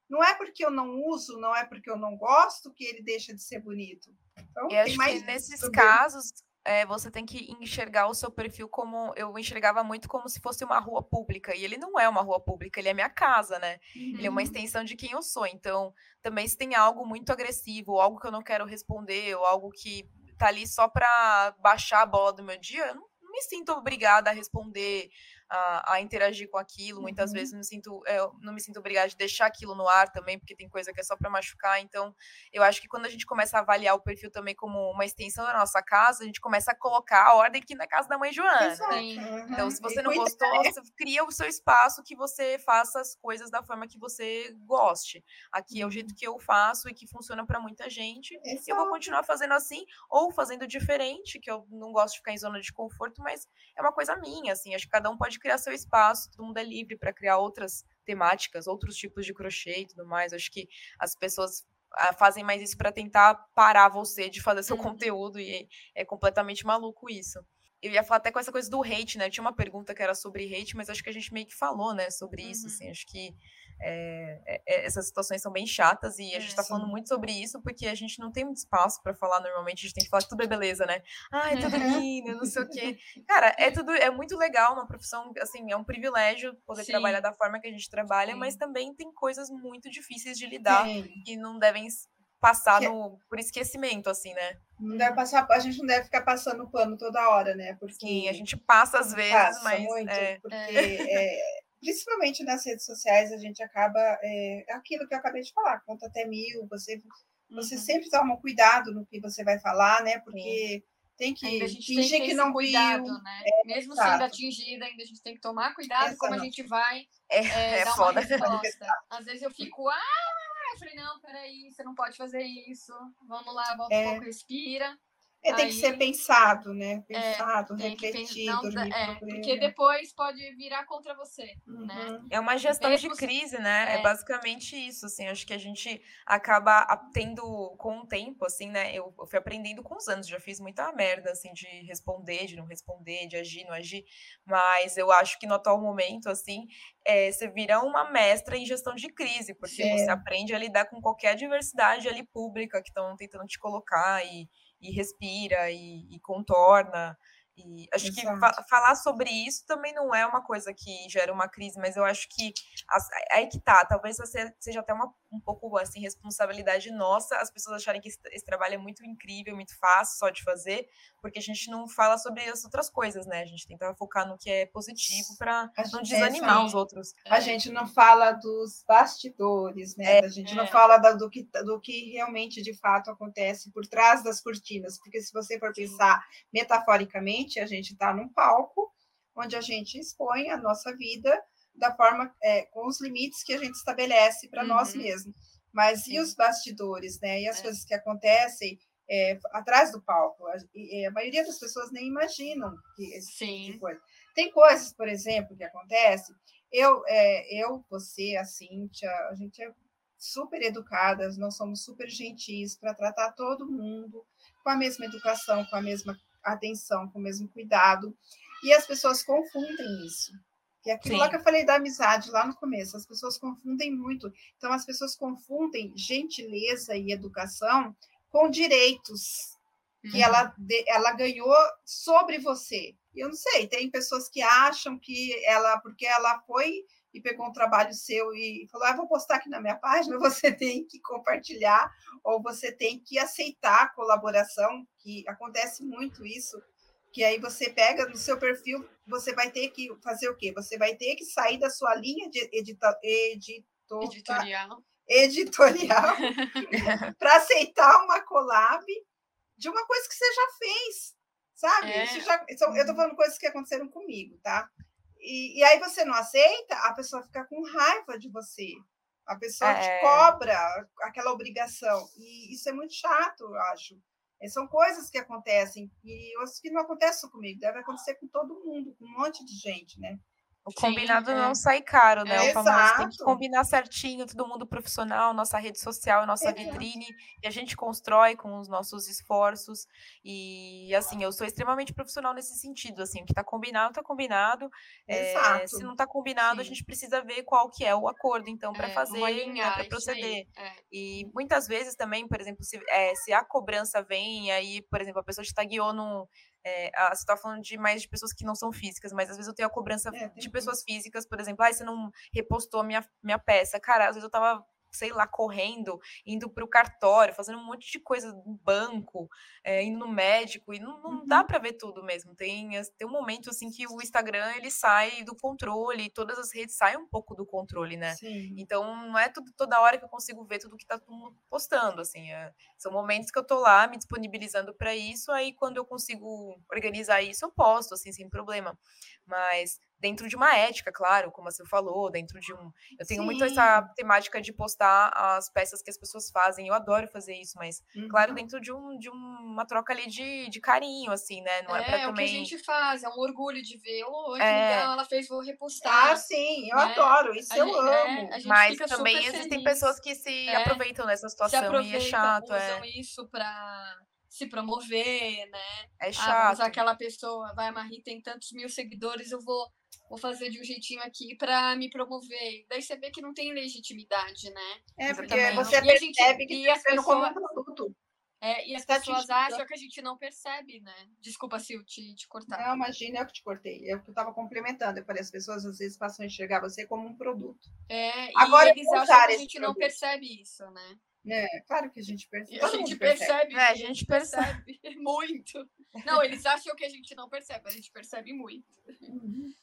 Não é porque eu não uso, não é porque eu não gosto que ele deixa de ser bonito. Então, eu acho que nesses casos é, você tem que enxergar o seu perfil como eu enxergava muito como se fosse uma rua pública. E ele não é uma rua pública, ele é minha casa, né? Uhum. Ele é uma uhum. extensão de quem eu sou. Então, também se tem algo muito agressivo, ou algo que eu não quero responder, ou algo que tá ali só para baixar a bola do meu dia, eu não me sinto obrigada a responder a, a interagir com aquilo. Muitas uhum. vezes não me, sinto, eu é, não me sinto obrigada de deixar aquilo no ar também, porque tem coisa que é só para machucar. Então, eu acho que quando a gente começa a avaliar o perfil também como uma extensão da nossa casa, a gente começa a colocar a ordem aqui na casa da mãe Joana. Né? Então, se você não gostou, você cria o seu espaço que você faça as coisas da forma que você goste. Aqui é o jeito uhum. que eu faço e que funciona para muita gente. Exato. Eu vou continuar fazendo assim ou fazendo diferente, que eu não gosto de ficar em zona de conforto, mas é uma coisa minha, assim. Acho que cada um pode criar seu espaço, todo mundo é livre para criar outras temáticas, outros tipos de crochê e tudo mais. Acho que as pessoas ah, fazem mais isso para tentar parar você de fazer seu uhum. conteúdo e é completamente maluco isso. Eu ia falar até com essa coisa do hate, né? Tinha uma pergunta que era sobre hate, mas acho que a gente meio que falou, né, sobre uhum. isso, assim. Acho que é, é, é, essas situações são bem chatas e a gente está falando muito sobre isso porque a gente não tem muito espaço para falar normalmente, a gente tem que falar que tudo é beleza, né? É tudo lindo, não sei o quê. *laughs* Cara, é tudo, é muito legal, uma profissão, assim, é um privilégio poder Sim. trabalhar da forma que a gente trabalha, Sim. mas também tem coisas muito difíceis de lidar e não devem passar no, por esquecimento, assim, né? Não deve passar, a gente não deve ficar passando pano toda hora, né? Porque Sim, a gente passa às vezes, passa mas muito, é, porque é. principalmente nas redes sociais, a gente acaba. É, aquilo que eu acabei de falar, conta até mil, você, você uhum. sempre toma cuidado no que você vai falar, né? Porque. Sim tem que ainda a gente fingir tem que, que não cuidado, viu. né? É, Mesmo exato. sendo atingida, ainda a gente tem que tomar cuidado exato. como a gente vai é, é, é dar foda. uma resposta. *laughs* Às vezes eu fico, ah, falei, não, peraí, você não pode fazer isso. Vamos lá, volta é. um pouco, respira. É, tem Aí, que ser pensado, né? É, pensado, é, refletido. Não, é, porque depois pode virar contra você, né? uhum. né? É uma gestão Mesmo de crise, né? É. é. basicamente isso, assim. Acho que a gente acaba tendo, com o tempo, assim, né? Eu, eu, fui aprendendo com os anos, já fiz muita merda, assim, de responder, de não responder, de agir, não agir. Mas eu acho que no atual momento, assim, é, você vira uma mestra em gestão de crise, porque você aprende a lidar com qualquer adversidade ali pública que estão tentando te colocar e e respira e, e contorna. E acho Exato. que fa falar sobre isso também não é uma coisa que gera uma crise, mas eu acho que aí que tá, talvez seja até uma, um pouco assim responsabilidade nossa, as pessoas acharem que esse, trabalho é muito incrível, muito fácil só de fazer, porque a gente não fala sobre as outras coisas, né? A gente tenta focar no que é positivo para não desanimar é, os outros. A é. gente não fala dos bastidores, né? É, a gente não é. fala do, que, do que realmente de fato acontece por trás das cortinas, porque se você for pensar metaforicamente, a gente está num palco onde a gente expõe a nossa vida da forma é, com os limites que a gente estabelece para uhum. nós mesmos. Mas Sim. e os bastidores, né? E as é. coisas que acontecem é, atrás do palco. A, a, maioria das pessoas nem imaginam que esse Sim. tipo de coisa. Tem coisas, por exemplo, que acontecem. Eu, é, eu, você, a Cíntia, a gente é super educadas, nós somos super gentis para tratar todo mundo com a mesma educação, com a mesma atenção, com o mesmo cuidado. E as pessoas confundem isso. Que é aquilo Sim. lá que eu falei da amizade lá no começo, as pessoas confundem muito. Então, as pessoas confundem gentileza e educação com direitos que uhum. ela, ela ganhou sobre você. Eu não sei, tem pessoas que acham que ela, porque ela foi e pegou um trabalho seu e falou: ah, vou postar aqui na minha página, *laughs* você tem que compartilhar, ou você tem que aceitar a colaboração, que acontece muito isso, que aí você pega no seu perfil, você vai ter que fazer o quê? Você vai ter que sair da sua linha de edita, editor, editorial editorial *laughs* para aceitar uma collab de uma coisa que você já fez, sabe? É. Já, eu uhum. falando coisas que aconteceram comigo, tá? E, e, aí você não aceita, a pessoa fica com raiva de você. A pessoa é. te cobra aquela obrigação. E isso é muito chato, eu acho. É, são coisas que acontecem, e acho que não acontece comigo, deve acontecer com todo mundo, com um monte de gente, né? O combinado Sim, é. não sai caro, né? É, o famoso exato. tem que combinar certinho, todo mundo profissional, nossa rede social, nossa é. vitrine, e a gente constrói com os nossos esforços. E assim, eu sou extremamente profissional nesse sentido, assim, o que tá combinado, tá combinado. É, se não tá combinado, Sim. a gente precisa ver qual que é o acordo, então, para é, fazer, né, para proceder. É. E muitas vezes também, por exemplo, se, é, se a cobrança vem, aí, por exemplo, a pessoa te tagueou no é, você está falando de mais de pessoas que não são físicas, mas às vezes eu tenho a cobrança é, de pessoas físicas, por exemplo, ah, você não repostou a minha, minha peça. Cara, às vezes eu tava sei lá, correndo, indo para o cartório, fazendo um monte de coisa no banco, é, indo no médico, e não, não uhum. dá para ver tudo mesmo. Tem, tem um momento assim que o Instagram ele sai do controle, todas as redes saem um pouco do controle, né? Sim. Então não é tudo, toda hora que eu consigo ver tudo que está postando, assim. É, são momentos que eu tô lá me disponibilizando para isso, aí quando eu consigo organizar isso, eu posto, assim, sem problema. Mas dentro de uma ética, claro, como você falou, dentro de um. Eu tenho Sim. muito essa temática de postar as peças que as pessoas fazem. Eu adoro fazer isso, mas, uhum. claro, dentro de, um, de uma troca ali de, de carinho, assim, né? Não é, é pra também. É o que a gente faz, é um orgulho de ver. Oh, é... legal, ela fez, vou repostar. Ah, sim, eu né? adoro, isso a eu gente, amo. É, mas também existem feliz. pessoas que se é, aproveitam dessa situação e é chato. É. Usam isso pra se promover, né? É chato. Ah, aquela pessoa, vai, a Marie tem tantos mil seguidores, eu vou vou fazer de um jeitinho aqui para me promover. Daí você vê que não tem legitimidade, né? É, porque Exatamente. você e percebe gente, que e as pessoas, como um produto. É, e as tá pessoas acham que a gente não percebe, né? Desculpa se eu te, te cortar. Não, imagina, eu que te cortei. Eu que estava complementando. Eu falei, as pessoas às vezes passam a enxergar você como um produto. É, Agora, eles acham que a gente não percebe isso, né? É, claro que a gente percebe. A gente percebe, é, a gente percebe. *laughs* muito. Não, eles acham que a gente não percebe, a gente percebe muito. Uhum.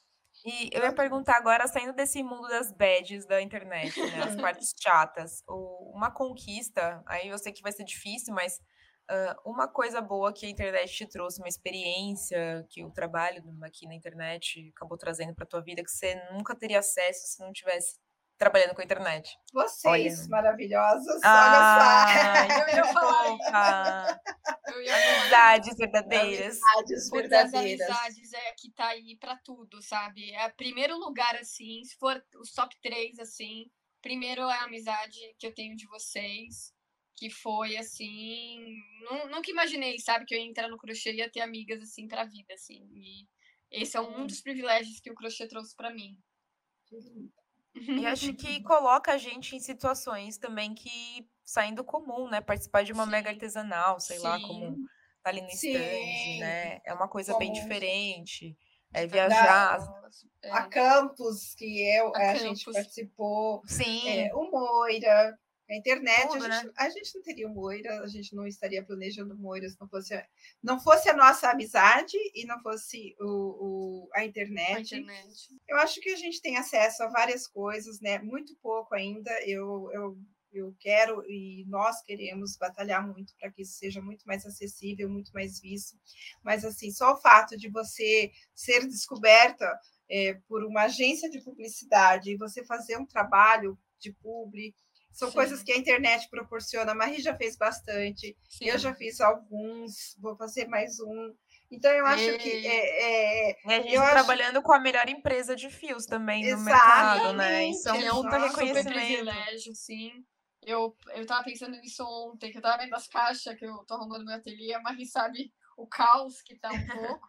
E eu ia perguntar agora, saindo desse mundo das badges da internet, né, as partes chatas, uma conquista, aí eu sei que vai ser difícil, mas uh, uma coisa boa que a internet te trouxe, uma experiência que o trabalho aqui na internet acabou trazendo para tua vida, que você nunca teria acesso se não tivesse trabalhando com a internet. Vocês, olha. maravilhosos, ah, olha só. Eu ia falar. *laughs* Eu ia falar. Amizades verdadeiras. Amizades verdadeiras. As amizades é que tá aí para tudo, sabe? É primeiro lugar, assim, se for os top 3, assim, primeiro é a amizade que eu tenho de vocês, que foi, assim, nunca imaginei, sabe, que eu ia entrar no crochê e ia ter amigas, assim, pra vida, assim, e esse é um dos privilégios que o crochê trouxe para mim. Que lindo. E acho que *laughs* coloca a gente em situações também que saem do comum, né? Participar de uma Sim. mega artesanal, sei Sim. lá, como tá ali no Sim. stand, né? É uma coisa bem diferente. É viajar. A Campus, que eu, a, a gente participou. Sim. É, o Moira, a internet, Tudo, a, gente, né? a gente não teria o Moira, a gente não estaria planejando Moira se não fosse, não fosse a nossa amizade e não fosse o, o, a, internet. a internet. Eu acho que a gente tem acesso a várias coisas, né? Muito pouco ainda. Eu, eu, eu quero e nós queremos batalhar muito para que isso seja muito mais acessível, muito mais visto. Mas, assim, só o fato de você ser descoberta é, por uma agência de publicidade e você fazer um trabalho de publi são Sim. coisas que a internet proporciona. A Marie já fez bastante, Sim. eu já fiz alguns, vou fazer mais um. Então, eu acho e... que. É, é, e a gente eu trabalhando acho... com a melhor empresa de fios também Exatamente. no mercado, né? Isso é um puta reconhecimento. privilégio, sim. Eu, eu tava pensando nisso ontem, que eu tava vendo as caixas que eu tô arrumando no meu ateliê, a Marie sabe o caos que tá um *laughs* pouco.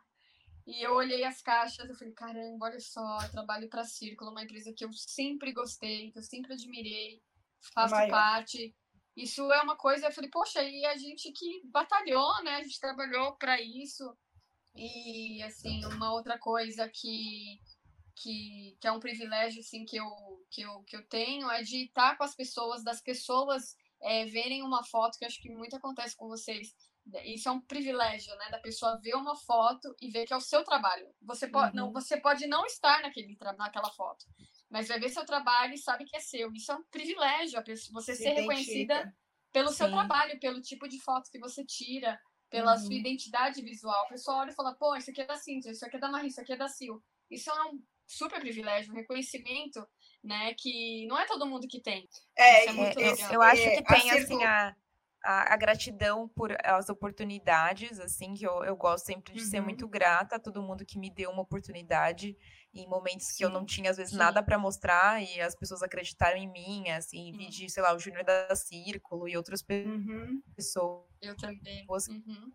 E eu olhei as caixas, eu falei, caramba, olha só, trabalho para Círculo, uma empresa que eu sempre gostei, que eu sempre admirei faço Maior. parte. Isso é uma coisa, eu falei, poxa, e a gente que batalhou, né? A gente trabalhou para isso. E, assim, uma outra coisa que, que, que é um privilégio, assim, que eu, que, eu, que eu tenho é de estar com as pessoas, das pessoas é, verem uma foto, que acho que muito acontece com vocês. Isso é um privilégio, né? Da pessoa ver uma foto e ver que é o seu trabalho. Você pode, uhum. não, você pode não estar naquele, naquela foto, mas vai ver seu trabalho e sabe que é seu. Isso é um privilégio, você Se ser identifica. reconhecida pelo Sim. seu trabalho, pelo tipo de foto que você tira, pela uhum. sua identidade visual. O pessoal olha e fala, pô, isso aqui é da Cintia, isso aqui é da Marie, isso aqui é da Sil. Isso é um super privilégio, um reconhecimento, né, que não é todo mundo que tem. É, é muito é, legal. Eu acho que tem, assim, a, a, a, gratidão por as oportunidades, assim, que eu, eu gosto sempre de uhum. ser muito grata a todo mundo que me deu uma oportunidade em momentos sim, que eu não tinha, às vezes, sim. nada para mostrar e as pessoas acreditaram em mim, assim, vi de, sei lá, o Júnior da Círculo e outras uhum. pessoas. Eu também. Uhum.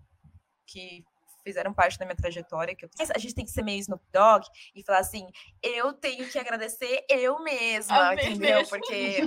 Que fizeram parte da minha trajetória. Que eu... A gente tem que ser meio Snoop Dogg e falar assim: eu tenho que agradecer eu mesma, entendeu? Porque,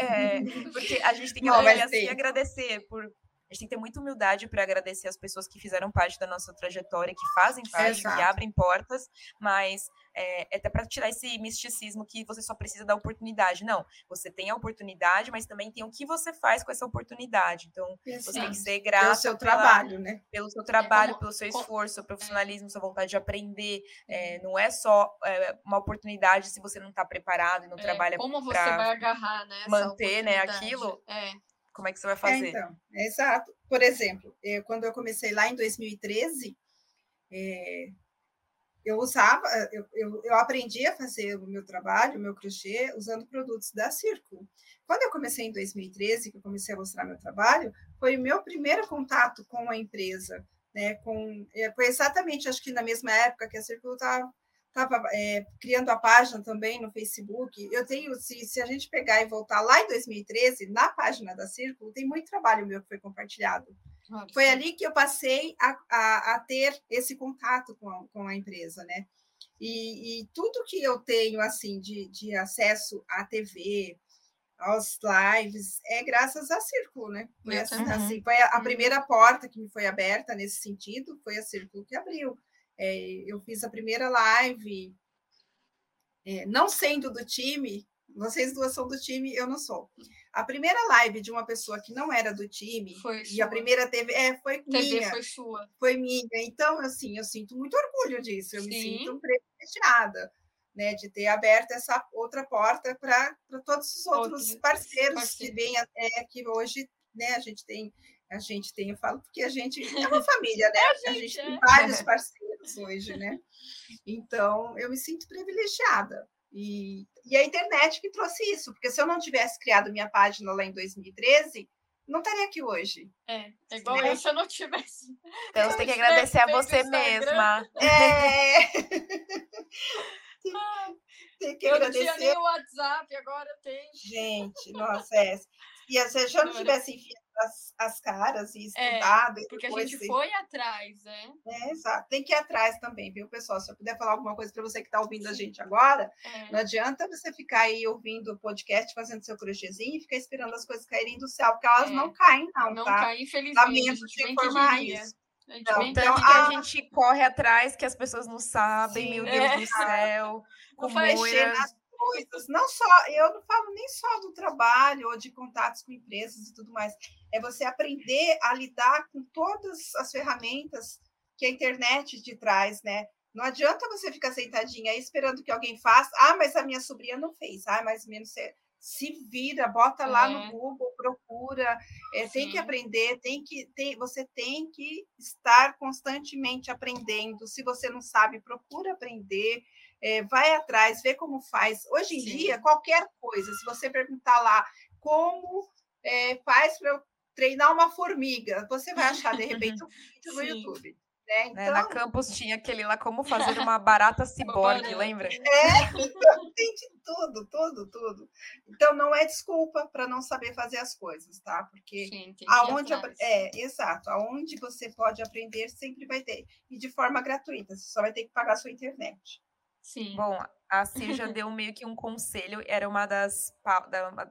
é, porque a gente tem que não, assim, agradecer por a gente tem que ter muita humildade para agradecer as pessoas que fizeram parte da nossa trajetória, que fazem parte, Exato. que abrem portas, mas é, é até para tirar esse misticismo que você só precisa da oportunidade. Não, você tem a oportunidade, mas também tem o que você faz com essa oportunidade. Então, Exato. você tem que ser grato pelo seu pela, trabalho, né? Pelo seu trabalho, como, pelo seu esforço, seu profissionalismo, sua vontade de aprender. É, não é só é, uma oportunidade se você não está preparado e não é, trabalha Como você vai agarrar, né? Manter, né, aquilo. É como é que você vai fazer? É, então, é exato. Por exemplo, eu, quando eu comecei lá em 2013, é, eu usava, eu, eu, eu, aprendi a fazer o meu trabalho, o meu crochê, usando produtos da Círculo. Quando eu comecei em 2013, que eu comecei a mostrar meu trabalho, foi o meu primeiro contato com a empresa. Né, com, é, foi exatamente, acho que na mesma época que a Círculo estava estava é, criando a página também no Facebook. Eu tenho, se, se a gente pegar e voltar lá em 2013, na página da Círculo, tem muito trabalho meu que foi compartilhado. Nossa. Foi ali que eu passei a, a, a, ter esse contato com a, com a empresa, né? E, e, tudo que eu tenho, assim, de, de acesso à TV, aos lives, é graças a Círculo, né? Foi, assim, assim, foi a, a, uhum. primeira porta que me foi aberta nesse sentido, foi a Círculo que abriu. É, eu fiz a primeira live, é, não sendo do time, vocês duas são do time, eu não sou. A primeira live de uma pessoa que não era do time, foi e a primeira TV, é, foi TV minha. foi sua. Foi minha. Então, assim, eu sinto muito orgulho disso, eu Sim. me sinto privilegiada. né, de ter aberto essa outra porta para todos os outros, outros parceiros, parceiros, que vêm é, que hoje né, a gente tem a gente tem, eu falo porque a gente é uma família, né? *laughs* a gente, a gente tem é. vários parceiros hoje, né? Então, eu me sinto privilegiada. E, e a internet que trouxe isso, porque se eu não tivesse criado minha página lá em 2013, não estaria aqui hoje. É, é igual né? eu se eu não tivesse. Então você tem que *laughs* agradecer a você mesma. É. *laughs* tem, tem, que eu agradecer. não tinha nem o WhatsApp, agora eu tenho. Gente, nossa, é. E se eu não tivesse enfiado as, as caras e estudado. É, porque a gente se... foi atrás, né? É, exato. Tem que ir atrás também, viu, pessoal? Se eu puder falar alguma coisa para você que está ouvindo a gente agora, é. não adianta você ficar aí ouvindo o podcast, fazendo seu crochêzinho e ficar esperando as coisas caírem do céu, porque elas é. não caem, não, não tá? Não caem, infelizmente. Lamento te informar isso. Então, então a... a... gente corre atrás que as pessoas não sabem, Sim, meu Deus é. do céu. Como mexer nas coisas. Não só, eu não falo nem só do trabalho ou de contatos com empresas e tudo mais. É você aprender a lidar com todas as ferramentas que a internet te traz, né? Não adianta você ficar sentadinha aí esperando que alguém faça. Ah, mas a minha sobrinha não fez. Ah, mais ou menos você se vira, bota lá é. no Google, procura, é, tem que aprender, tem que tem, você tem que estar constantemente aprendendo. Se você não sabe, procura aprender é, vai atrás, vê como faz. Hoje em Sim. dia, qualquer coisa, se você perguntar lá como é, faz para treinar uma formiga, você vai achar, de *laughs* repente, um vídeo no YouTube. Né? Então... Na campus tinha aquele lá, como fazer uma barata *laughs* ciborgue, lembra? É, então, *laughs* tem de tudo, tudo, tudo. Então, não é desculpa para não saber fazer as coisas, tá? Porque Sim, aonde... É, exato. Aonde você pode aprender, sempre vai ter. E de forma gratuita, você só vai ter que pagar a sua internet. Sim. Bom, a Cia já *laughs* deu meio que um conselho, era uma das,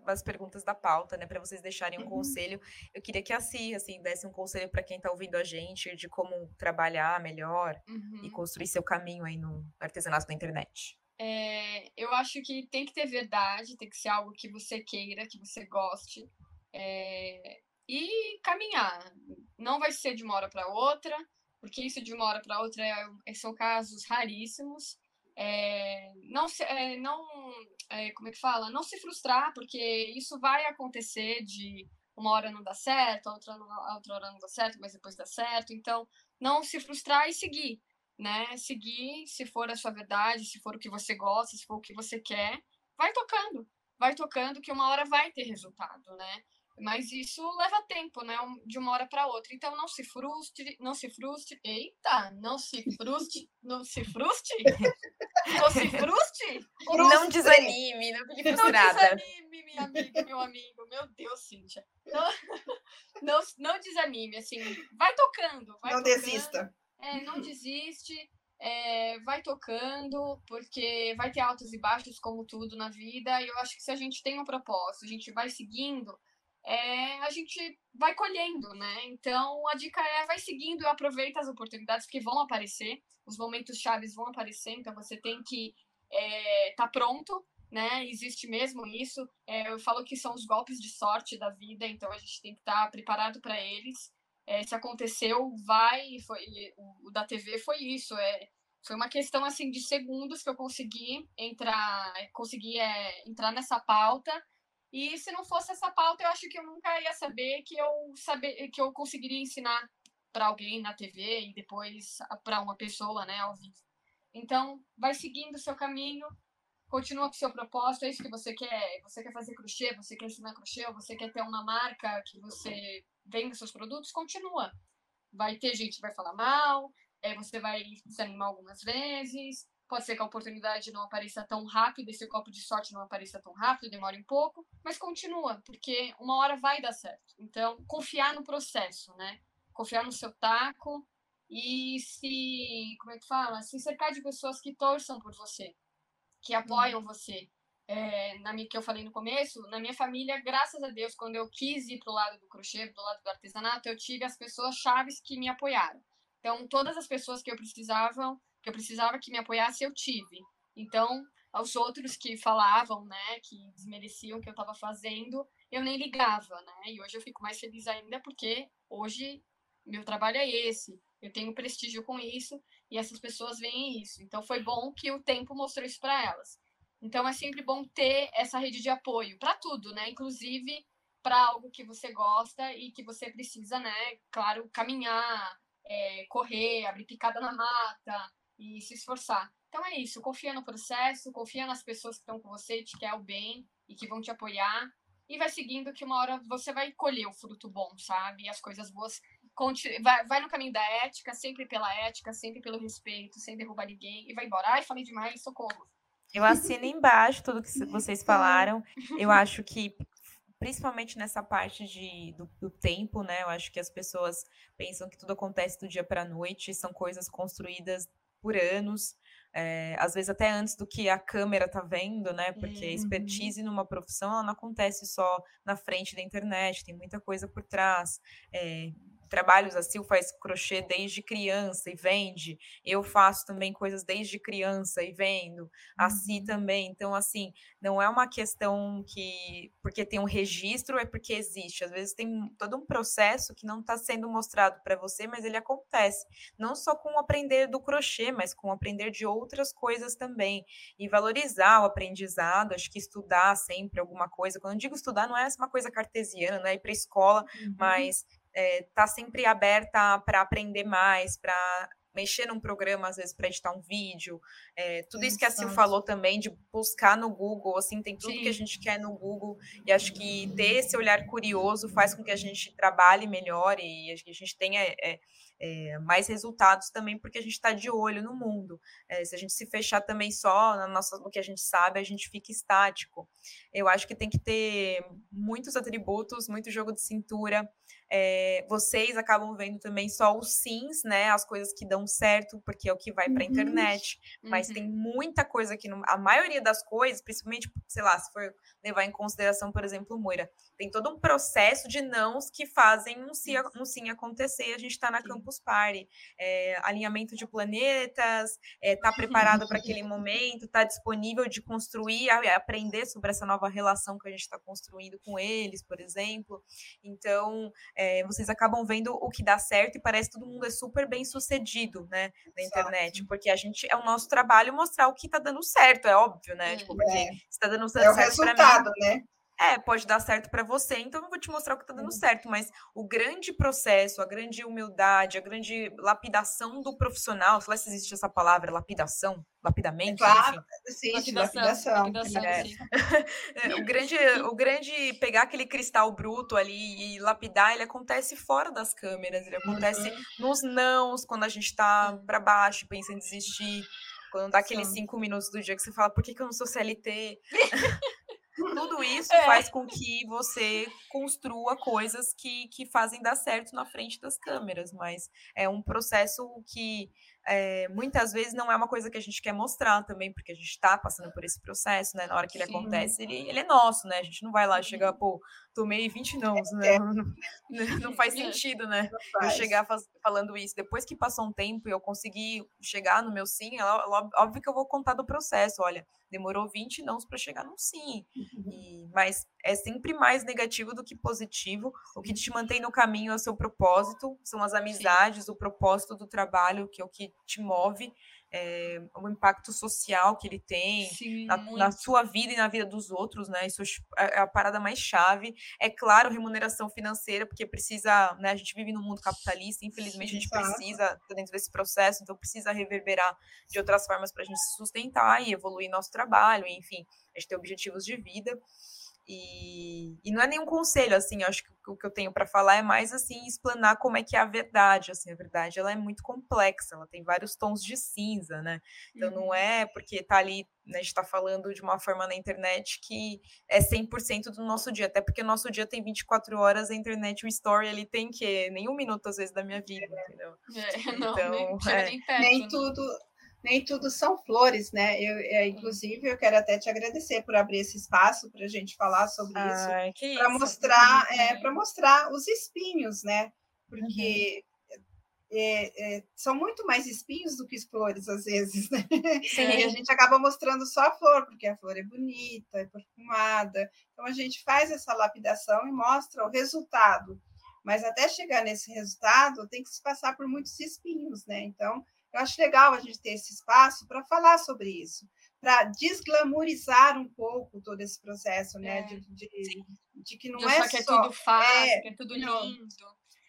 das perguntas da pauta, né, para vocês deixarem um uhum. conselho. Eu queria que a Cia, assim, desse um conselho para quem está ouvindo a gente de como trabalhar melhor uhum. e construir seu caminho aí no artesanato da internet. É, eu acho que tem que ter verdade, tem que ser algo que você queira, que você goste. É, e caminhar. Não vai ser de uma hora para outra, porque isso de uma hora para outra é, são casos raríssimos é, não, se, é, não é, como é que fala? Não se frustrar, porque isso vai acontecer de uma hora não dá certo, a outra, a outra hora não dá certo, mas depois dá certo. Então, não se frustrar e seguir, né? Seguir, se for a sua verdade, se for o que você gosta, se for o que você quer, vai tocando, vai tocando que uma hora vai ter resultado, né? Mas isso leva tempo, né? De uma hora para outra. Então não se frustre, não se frustre. Eita, não se frustre, não se frustre. Não se frustre. Não desanime, não fique frustrada. Não desanime, minha amiga, meu amigo. Meu Deus, Cíntia. Não, não, não desanime, assim, vai tocando. Vai não tocando. desista. É, não desiste. É, vai tocando, porque vai ter altos e baixos, como tudo na vida, e eu acho que se a gente tem um propósito, a gente vai seguindo, é, a gente vai colhendo, né? Então a dica é vai seguindo e aproveita as oportunidades que vão aparecer, os momentos chaves vão aparecer, então você tem que estar é, tá pronto, né? Existe mesmo isso. É, eu falo que são os golpes de sorte da vida, então a gente tem que estar tá preparado para eles. É, se aconteceu, vai. Foi, o, o, da TV foi isso. É, foi uma questão assim de segundos que eu consegui entrar, consegui é, entrar nessa pauta e se não fosse essa pauta, eu acho que eu nunca ia saber que eu saber que eu conseguiria ensinar para alguém na TV e depois para uma pessoa, né, ao vivo. Então, vai seguindo o seu caminho, continua com o seu propósito, é isso que você quer. Você quer fazer crochê, você quer ensinar crochê, você quer ter uma marca que você venda seus produtos, continua. Vai ter gente que vai falar mal, é, você vai desanimar algumas vezes, Pode ser que a oportunidade não apareça tão rápido, esse copo de sorte não apareça tão rápido, demore um pouco, mas continua, porque uma hora vai dar certo. Então, confiar no processo, né? Confiar no seu taco e se, como é que fala? Se cercar de pessoas que torçam por você, que apoiam uhum. você. É, na minha, que eu falei no começo, na minha família, graças a Deus, quando eu quis ir para o lado do crochê, do lado do artesanato, eu tive as pessoas chaves que me apoiaram. Então, todas as pessoas que eu precisava que eu precisava que me apoiasse, eu tive. Então, aos outros que falavam, né, que desmereciam o que eu estava fazendo, eu nem ligava, né? E hoje eu fico mais feliz ainda porque hoje meu trabalho é esse. Eu tenho prestígio com isso e essas pessoas veem isso. Então foi bom que o tempo mostrou isso para elas. Então é sempre bom ter essa rede de apoio para tudo, né? Inclusive para algo que você gosta e que você precisa, né? Claro, caminhar, é, correr, abrir picada na mata e se esforçar. Então é isso, confia no processo, confia nas pessoas que estão com você, te quer o bem e que vão te apoiar. E vai seguindo que uma hora você vai colher o fruto bom, sabe? E as coisas boas. Vai, vai no caminho da ética, sempre pela ética, sempre pelo respeito, sem derrubar ninguém. E vai embora. Ai, falei demais, socorro. Eu assino embaixo tudo que *laughs* vocês falaram. Eu acho que principalmente nessa parte de, do, do, tempo, né? Eu acho que as pessoas pensam que tudo acontece do dia para a noite, são coisas construídas por anos, é, às vezes até antes do que a câmera tá vendo, né? Porque uhum. a expertise numa profissão ela não acontece só na frente da internet, tem muita coisa por trás. É, trabalhos, a Sil faz crochê desde criança e vende. Eu faço também coisas desde criança e vendo. A Si uhum. também. Então, assim, não é uma questão que porque tem um registro, é porque existe. Às vezes tem todo um processo que não está sendo mostrado para você, mas ele acontece. Não só com o aprender do crochê, mas com o aprender de outras coisas também. E valorizar o aprendizado, acho que estudar sempre alguma coisa. Quando eu digo estudar, não é uma coisa cartesiana, não é ir para a escola, uhum. mas é, tá sempre aberta para aprender mais, para mexer num programa, às vezes, para editar um vídeo. É, tudo isso que a Sil falou também, de buscar no Google, assim, tem tudo Sim. que a gente quer no Google. E acho que ter esse olhar curioso faz com que a gente trabalhe melhor e a gente tenha é, é, mais resultados também, porque a gente está de olho no mundo. É, se a gente se fechar também só na nossa, no que a gente sabe, a gente fica estático. Eu acho que tem que ter muitos atributos, muito jogo de cintura. É, vocês acabam vendo também só os sims, né? As coisas que dão certo, porque é o que vai para a uhum. internet. Mas uhum. tem muita coisa que, a maioria das coisas, principalmente, sei lá, se for levar em consideração, por exemplo, Moira, tem todo um processo de nãos que fazem um sim, um sim acontecer. A gente está na Campus Party. É, alinhamento de planetas, está é, preparado para aquele *laughs* momento, está disponível de construir, aprender sobre essa nova relação que a gente está construindo com eles, por exemplo. Então, é, vocês acabam vendo o que dá certo e parece que todo mundo é super bem sucedido, né, na internet, porque a gente é o nosso trabalho mostrar o que está dando certo, é óbvio, né? Tipo, porque é. está dando certo é o resultado, mim, né? É, pode dar certo para você, então eu vou te mostrar o que tá dando certo, mas o grande processo, a grande humildade, a grande lapidação do profissional, sei lá se existe essa palavra, lapidação, lapidamento, é claro, sim, lapidação. lapidação. lapidação é. o, grande, o grande pegar aquele cristal bruto ali e lapidar, ele acontece fora das câmeras, ele acontece uhum. nos nãos, quando a gente tá para baixo, pensa em desistir, quando dá aqueles cinco minutos do dia que você fala, por que, que eu não sou CLT? *laughs* Tudo isso é. faz com que você construa coisas que, que fazem dar certo na frente das câmeras, mas é um processo que é, muitas vezes não é uma coisa que a gente quer mostrar também, porque a gente está passando por esse processo, né? Na hora que ele Sim. acontece, ele, ele, é nosso, né? A gente não vai lá chegar, uhum. pô, tomei 20 nãos, né? *laughs* Não, não, não faz é. sentido, né? Eu chegar faz, falando isso. Depois que passou um tempo e eu consegui chegar no meu sim, ela, óbvio que eu vou contar do processo. Olha, demorou 20 nãos para chegar no sim. Uhum. E, mas é sempre mais negativo do que positivo. O que te mantém no caminho é o seu propósito, são as amizades, sim. o propósito do trabalho, que é o que te move é, o impacto social que ele tem na, na, sua vida e na vida dos outros, né? Isso é, é a parada mais chave. É claro, remuneração financeira, porque precisa, né? A gente vive num mundo capitalista, infelizmente Sim, a gente tá. precisa, dentro desse processo, então precisa reverberar de outras formas para a gente se sustentar e evoluir nosso trabalho, enfim, a gente ter objetivos de vida. E, e não é nenhum conselho, assim, acho que o que eu tenho para falar é mais, assim, explanar como é que é a verdade, assim, a verdade, ela é muito complexa, ela tem vários tons de cinza, né, então uhum. não é porque tá ali, né, a gente tá falando de uma forma na internet que é 100% do nosso dia, até porque o nosso dia tem 24 horas, a internet, o story, ele tem que nem um minuto, às vezes, da minha vida, entendeu? É, *laughs* não, então, nem, é, nem, perto, nem né? tudo nem tudo são flores, né? Eu, é, inclusive, eu quero até te agradecer por abrir esse espaço para a gente falar sobre isso, para mostrar, é, para mostrar os espinhos, né? Porque uhum. é, é, são muito mais espinhos do que flores, às vezes, né? E a gente acaba mostrando só a flor, porque a flor é bonita, é perfumada. Então, a gente faz essa lapidação e mostra o resultado Mas até chegar nesse resultado, tem que se passar por muitos espinhos, né? Então, eu acho legal a gente ter esse espaço para falar sobre isso, para desglamorizar um pouco todo esse processo, né? É, de, de, de, que não de é só... que é tudo fácil, é, que é tudo lindo.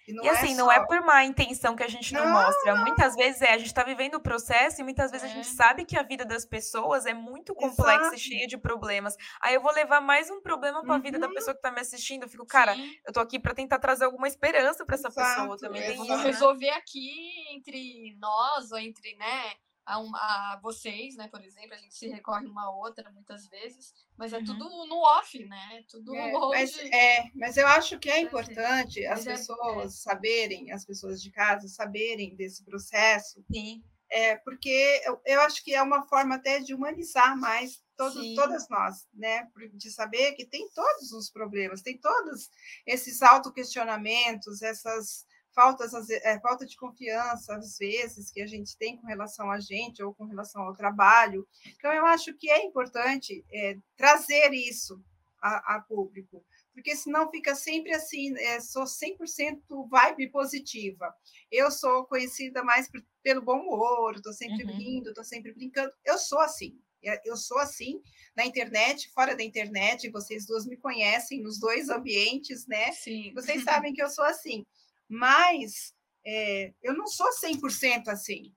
E, e assim, é não é por má intenção que a gente não, não mostra. Muitas vezes é, a gente está vivendo o processo e muitas vezes é. a gente é. sabe que a vida das pessoas é muito complexa Exato. e cheia de problemas. Aí eu vou levar mais um problema para a uhum. vida da uhum. pessoa que está me assistindo. Eu fico, cara, Sim. eu tô aqui para tentar trazer alguma esperança para essa Exato. pessoa também. É, vamos resolver aqui entre nós, ou entre, né? A, um, a, vocês, né, por exemplo, a gente se recorre uma a outra muitas vezes, mas é uhum. tudo no off, né? Tudo é, mas, é, mas eu acho que é importante as é, pessoas é. saberem, as pessoas de casa saberem desse processo. Sim. É, porque eu, eu acho que é uma forma até de humanizar mais todo, todas nós, né? De saber que tem todos os problemas, tem todos esses autoquestionamentos, essas faltas, é, falta de confiança, às vezes, que a gente tem com relação a gente ou com relação ao trabalho. Então, eu acho que é importante é, trazer isso a, a, público, porque senão fica sempre assim, é, sou 100% vibe positiva. Eu sou conhecida mais por, pelo bom humor, estou sempre uhum. rindo, estou sempre brincando. Eu sou assim. É, eu sou assim na internet, fora da internet, vocês duas me conhecem nos dois ambientes, né? Sim. Vocês *laughs* sabem que eu sou assim mas é, eu não sou 100% assim.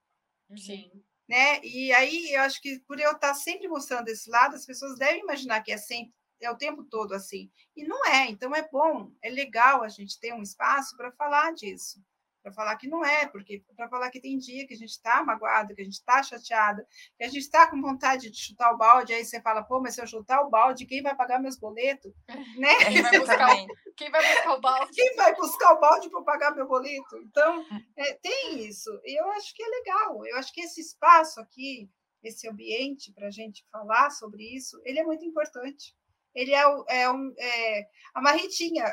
Sim. Né? E aí eu acho que por eu estar sempre mostrando esse lado, as pessoas devem imaginar que é sempre é o tempo todo assim. E não é, então é bom, é legal a gente ter um espaço para falar disso para falar que não é, porque para falar que tem dia que a gente está magoado, que a gente está chateada, que a gente está com vontade de chutar o balde, aí você fala, pô, mas se eu chutar o balde, quem vai pagar meus boletos? Né? Quem vai buscar o, quem vai buscar o balde? Quem vai buscar o balde para pagar meu boleto? Então, é, tem isso. E eu acho que é legal. Eu acho que esse espaço aqui, esse ambiente para a gente falar sobre isso, ele é muito importante ele é, é, um, é a Marritinha,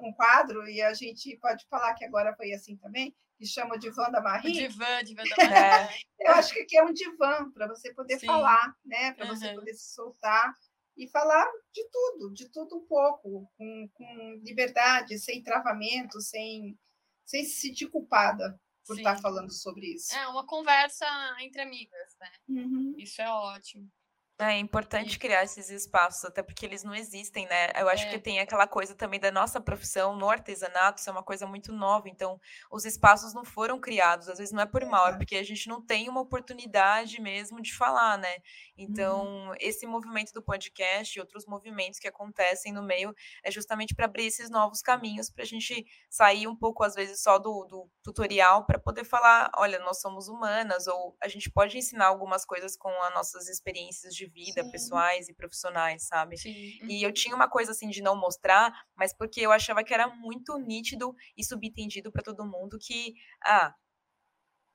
um quadro, e a gente pode falar que agora foi assim também, que chama Divã da *laughs* Marie. Divã, Divã da Marie. Eu acho que aqui é um divã para você poder Sim. falar, né? Para uhum. você poder se soltar e falar de tudo, de tudo um pouco, com, com liberdade, sem travamento, sem, sem se sentir culpada por Sim. estar falando sobre isso. É uma conversa entre amigas, né? Uhum. Isso é ótimo. É importante criar esses espaços, até porque eles não existem, né? Eu acho é. que tem aquela coisa também da nossa profissão no artesanato, isso é uma coisa muito nova, então os espaços não foram criados, às vezes não é por mal, é porque a gente não tem uma oportunidade mesmo de falar, né? Então, uhum. esse movimento do podcast e outros movimentos que acontecem no meio é justamente para abrir esses novos caminhos, para a gente sair um pouco, às vezes, só do, do tutorial, para poder falar: olha, nós somos humanas, ou a gente pode ensinar algumas coisas com as nossas experiências de vida, Sim. pessoais e profissionais, sabe? Sim. E eu tinha uma coisa assim de não mostrar, mas porque eu achava que era muito nítido e subentendido para todo mundo que, ah,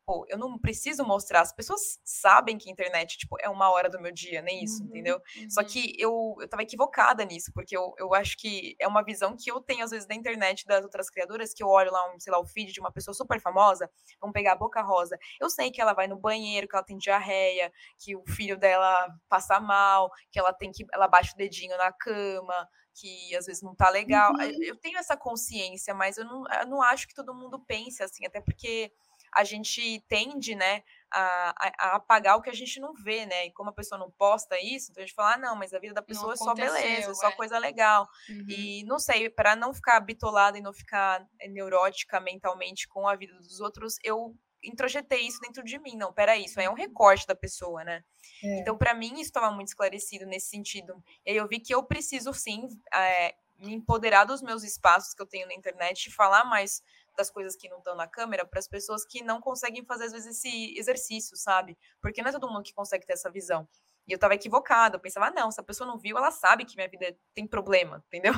pô, eu não preciso mostrar. As pessoas sabem que a internet, tipo, é uma hora do meu dia, nem isso, uhum, entendeu? Uhum. Só que eu, eu tava equivocada nisso, porque eu, eu acho que é uma visão que eu tenho, às vezes, da internet das outras criadoras, que eu olho lá, um, sei lá, o feed de uma pessoa super famosa, vamos pegar a Boca Rosa. Eu sei que ela vai no banheiro, que ela tem diarreia, que o filho dela passa mal, que ela tem que, ela bate o dedinho na cama, que às vezes não tá legal. Uhum. Eu tenho essa consciência, mas eu não, eu não acho que todo mundo pense assim, até porque a gente tende, né, a, a, apagar o que a gente não vê, né? E como a pessoa não posta isso, então a gente fala, ah, não, mas a vida da pessoa é só beleza, é só coisa legal. Uhum. E não sei, para não ficar bitolada e não ficar eh, neurótica mentalmente com a vida dos outros, eu introjetei isso dentro de mim. Não, peraí, isso aí é um uhum. recorte da pessoa, né? É. Então, para mim, isso estava muito esclarecido nesse sentido. E aí eu vi que eu preciso, sim, é, me empoderar dos meus espaços que eu tenho na internet e falar mais das coisas que não estão na câmera para as pessoas que não conseguem fazer, às vezes, esse exercício, sabe? Porque não é todo mundo que consegue ter essa visão. E eu estava equivocada, eu pensava, ah, não, se a pessoa não viu, ela sabe que minha vida tem problema, *laughs* entendeu?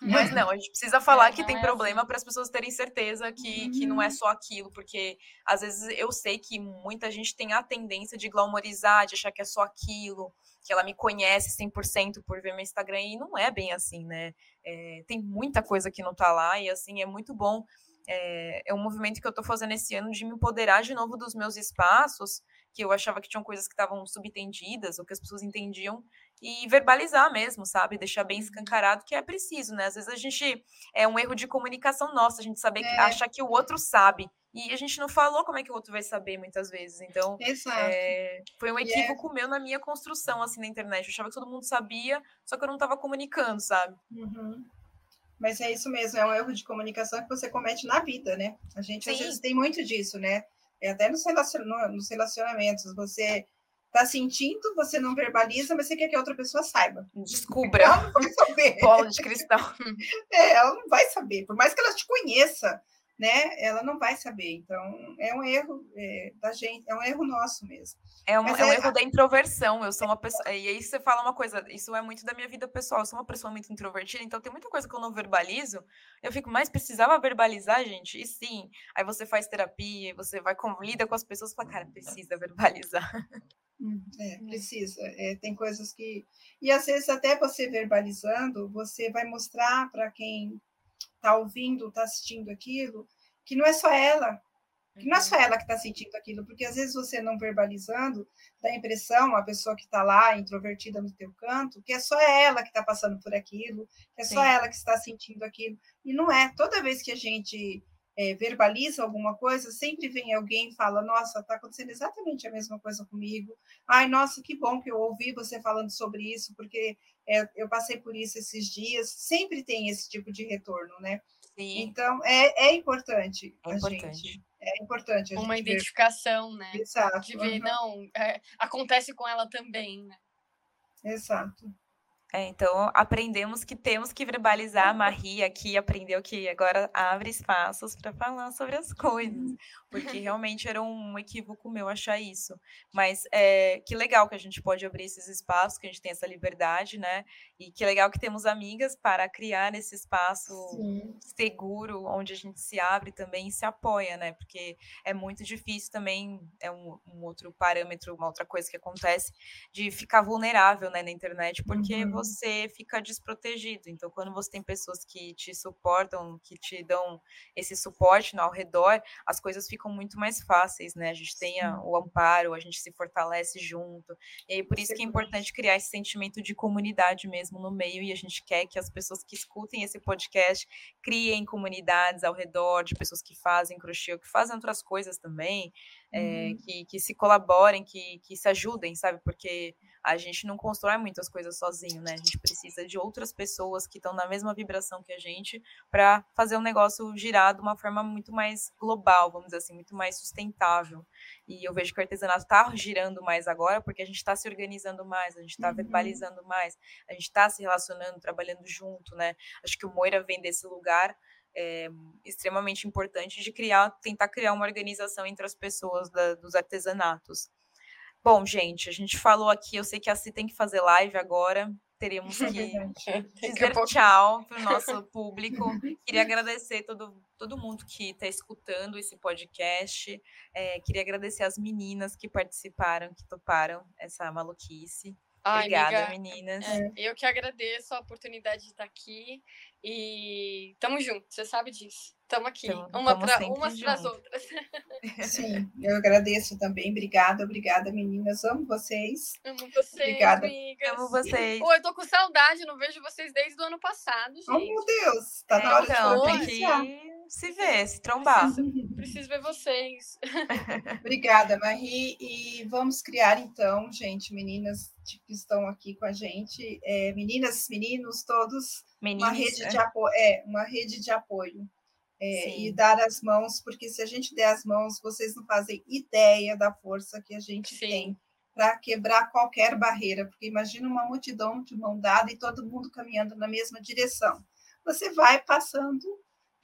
Mas não, a gente precisa falar é, que tem é problema assim. para as pessoas terem certeza que, uhum. que não é uhum. só aquilo, porque às vezes eu sei que muita gente tem a tendência de glamorizar, de achar que é só aquilo, que ela me conhece 100% por ver meu Instagram, e não é bem assim, né? É, tem muita coisa que não tá lá, e assim, é muito bom é, é um movimento que eu estou fazendo esse ano de me empoderar de novo dos meus espaços, que eu achava que tinham coisas que estavam subentendidas, ou que as pessoas entendiam e verbalizar mesmo, sabe? Deixar bem escancarado que é preciso, né? Às vezes a gente é um erro de comunicação nossa, a gente saber é. achar que o outro sabe. E a gente não falou como é que o outro vai saber muitas vezes. Então, é, foi um é equívoco meu na minha construção, assim, na internet. Eu achava que todo mundo sabia, só que eu não estava comunicando, sabe? Uhum. Mas é isso mesmo, é um erro de comunicação que você comete na vida, né? A gente Sim. às vezes tem muito disso, né? É até nos, relacionamentos, você tá sentindo, você não verbaliza, mas você quer que a outra pessoa saiba. Descubra. Ela não vai saber. *laughs* Bola de cristal. *laughs* É, ela não vai saber. Por mais que ela te conheça, né? Ela não vai saber. Então, é um erro é, da gente, é um erro nosso mesmo. É um, é um é... erro da introversão. Eu sou uma pessoa. E aí você fala uma coisa, isso é muito da minha vida pessoal. Eu sou uma pessoa muito introvertida, então tem muita coisa que eu não verbalizo. Eu fico, mas precisava verbalizar, gente? E sim. Aí você faz terapia, você vai lida com as pessoas e fala, cara, precisa verbalizar. Hum, é, precisa. É, tem coisas que. E às vezes, até você verbalizando, você vai mostrar para quem está ouvindo, está assistindo aquilo, que não é só ela, que não é só uhum. ela que está sentindo aquilo, porque às vezes você não verbalizando, dá a impressão, a pessoa que está lá, introvertida no teu canto, que é só ela que está passando por aquilo, que é só Sim. ela que está sentindo aquilo. E não é. Toda vez que a gente é, verbaliza alguma coisa, sempre vem alguém e fala: Nossa, está acontecendo exatamente a mesma coisa comigo. Ai, nossa, que bom que eu ouvi você falando sobre isso, porque é, eu passei por isso esses dias. Sempre tem esse tipo de retorno, né? Sim. Então, é, é importante é a importante. gente. É importante. Uma identificação, ver. né? Exato. De ver, uhum. não, é, acontece com ela também, né? Exato. É, então, aprendemos que temos que verbalizar. A Marie aqui aprendeu que agora abre espaços para falar sobre as coisas, porque *laughs* realmente era um equívoco meu achar isso. Mas é, que legal que a gente pode abrir esses espaços, que a gente tem essa liberdade, né? E que legal que temos amigas para criar esse espaço Sim. seguro, onde a gente se abre também e se apoia, né? Porque é muito difícil também, é um, um outro parâmetro, uma outra coisa que acontece, de ficar vulnerável né, na internet, porque uhum você fica desprotegido. Então, quando você tem pessoas que te suportam, que te dão esse suporte ao redor, as coisas ficam muito mais fáceis, né? A gente tem a, o amparo, a gente se fortalece junto. E aí, por isso que é importante criar esse sentimento de comunidade mesmo no meio, e a gente quer que as pessoas que escutem esse podcast criem comunidades ao redor de pessoas que fazem crochê, que fazem outras coisas também, é, que, que se colaborem, que, que se ajudem, sabe? Porque a gente não constrói muitas coisas sozinho, né? A gente precisa de outras pessoas que estão na mesma vibração que a gente para fazer o um negócio girar de uma forma muito mais global, vamos dizer assim, muito mais sustentável. E eu vejo que o artesanato está girando mais agora porque a gente está se organizando mais, a gente está uhum. verbalizando mais, a gente está se relacionando, trabalhando junto, né? Acho que o Moira vem desse lugar é, extremamente importante de criar, tentar criar uma organização entre as pessoas da, dos artesanatos. Bom, gente, a gente falou aqui, eu sei que a Si tem que fazer live agora, teremos *laughs* que dizer tchau para o nosso *laughs* público. Queria agradecer todo, todo mundo que está escutando esse podcast. É, queria agradecer as meninas que participaram, que toparam essa maluquice. Ai, Obrigada, amiga, meninas. É, eu que agradeço a oportunidade de estar aqui e tamo junto, você sabe disso. Tamo aqui, então, uma pra, umas para as outras. *laughs* Sim, eu agradeço também. Obrigada, obrigada, meninas. Amo vocês. Amo vocês, obrigada. amigas. Amo vocês. Pô, eu tô com saudade, não vejo vocês desde o ano passado, gente. Oh, meu Deus, tá é, na hora então, de que se ver, se trombar. Preciso, preciso ver vocês. *laughs* Obrigada, Marie. E vamos criar, então, gente, meninas que estão aqui com a gente, é, meninas, meninos, todos, uma rede de apoio, é, uma rede de apoio. É, e dar as mãos, porque se a gente der as mãos, vocês não fazem ideia da força que a gente Sim. tem para quebrar qualquer barreira, porque imagina uma multidão de mão dada e todo mundo caminhando na mesma direção. Você vai passando,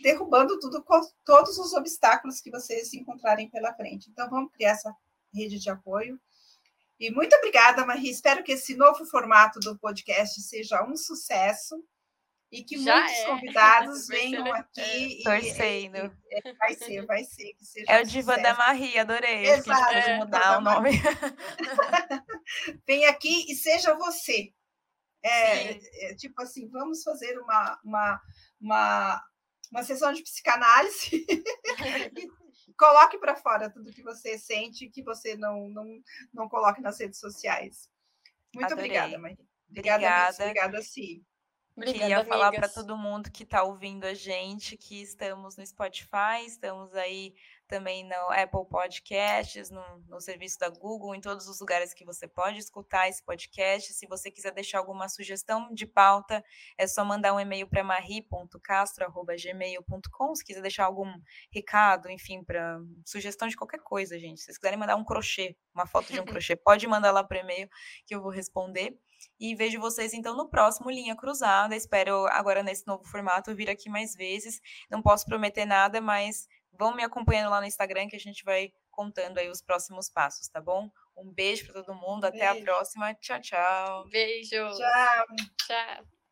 derrubando tudo, todos os obstáculos que vocês encontrarem pela frente. Então, vamos criar essa rede de apoio. E muito obrigada, Marie. Espero que esse novo formato do podcast seja um sucesso e que Já muitos é. convidados *laughs* venham aqui. Torcendo. E, e, vai ser, vai ser. Que seja é o Diva da Marie, adorei. Exato, pode mudar o nome. *laughs* Vem aqui e seja você. É, é, tipo assim, vamos fazer uma, uma, uma, uma sessão de psicanálise *laughs* coloque para fora tudo que você sente que você não, não, não coloque nas redes sociais. Muito Adorei. obrigada, Maria. Obrigada. Obrigada, obrigada sim. Obrigada, Queria falar para todo mundo que está ouvindo a gente que estamos no Spotify, estamos aí também no Apple Podcasts, no, no serviço da Google, em todos os lugares que você pode escutar esse podcast. Se você quiser deixar alguma sugestão de pauta, é só mandar um e-mail para marie.castro.gmail.com. Se quiser deixar algum recado, enfim, para sugestão de qualquer coisa, gente. Se vocês quiserem mandar um crochê, uma foto de um *laughs* crochê, pode mandar lá para e-mail que eu vou responder. E vejo vocês então no próximo Linha Cruzada. Espero agora nesse novo formato vir aqui mais vezes. Não posso prometer nada, mas vão me acompanhando lá no Instagram que a gente vai contando aí os próximos passos, tá bom? Um beijo para todo mundo, até a próxima. Tchau, tchau. Beijo. Tchau. Tchau.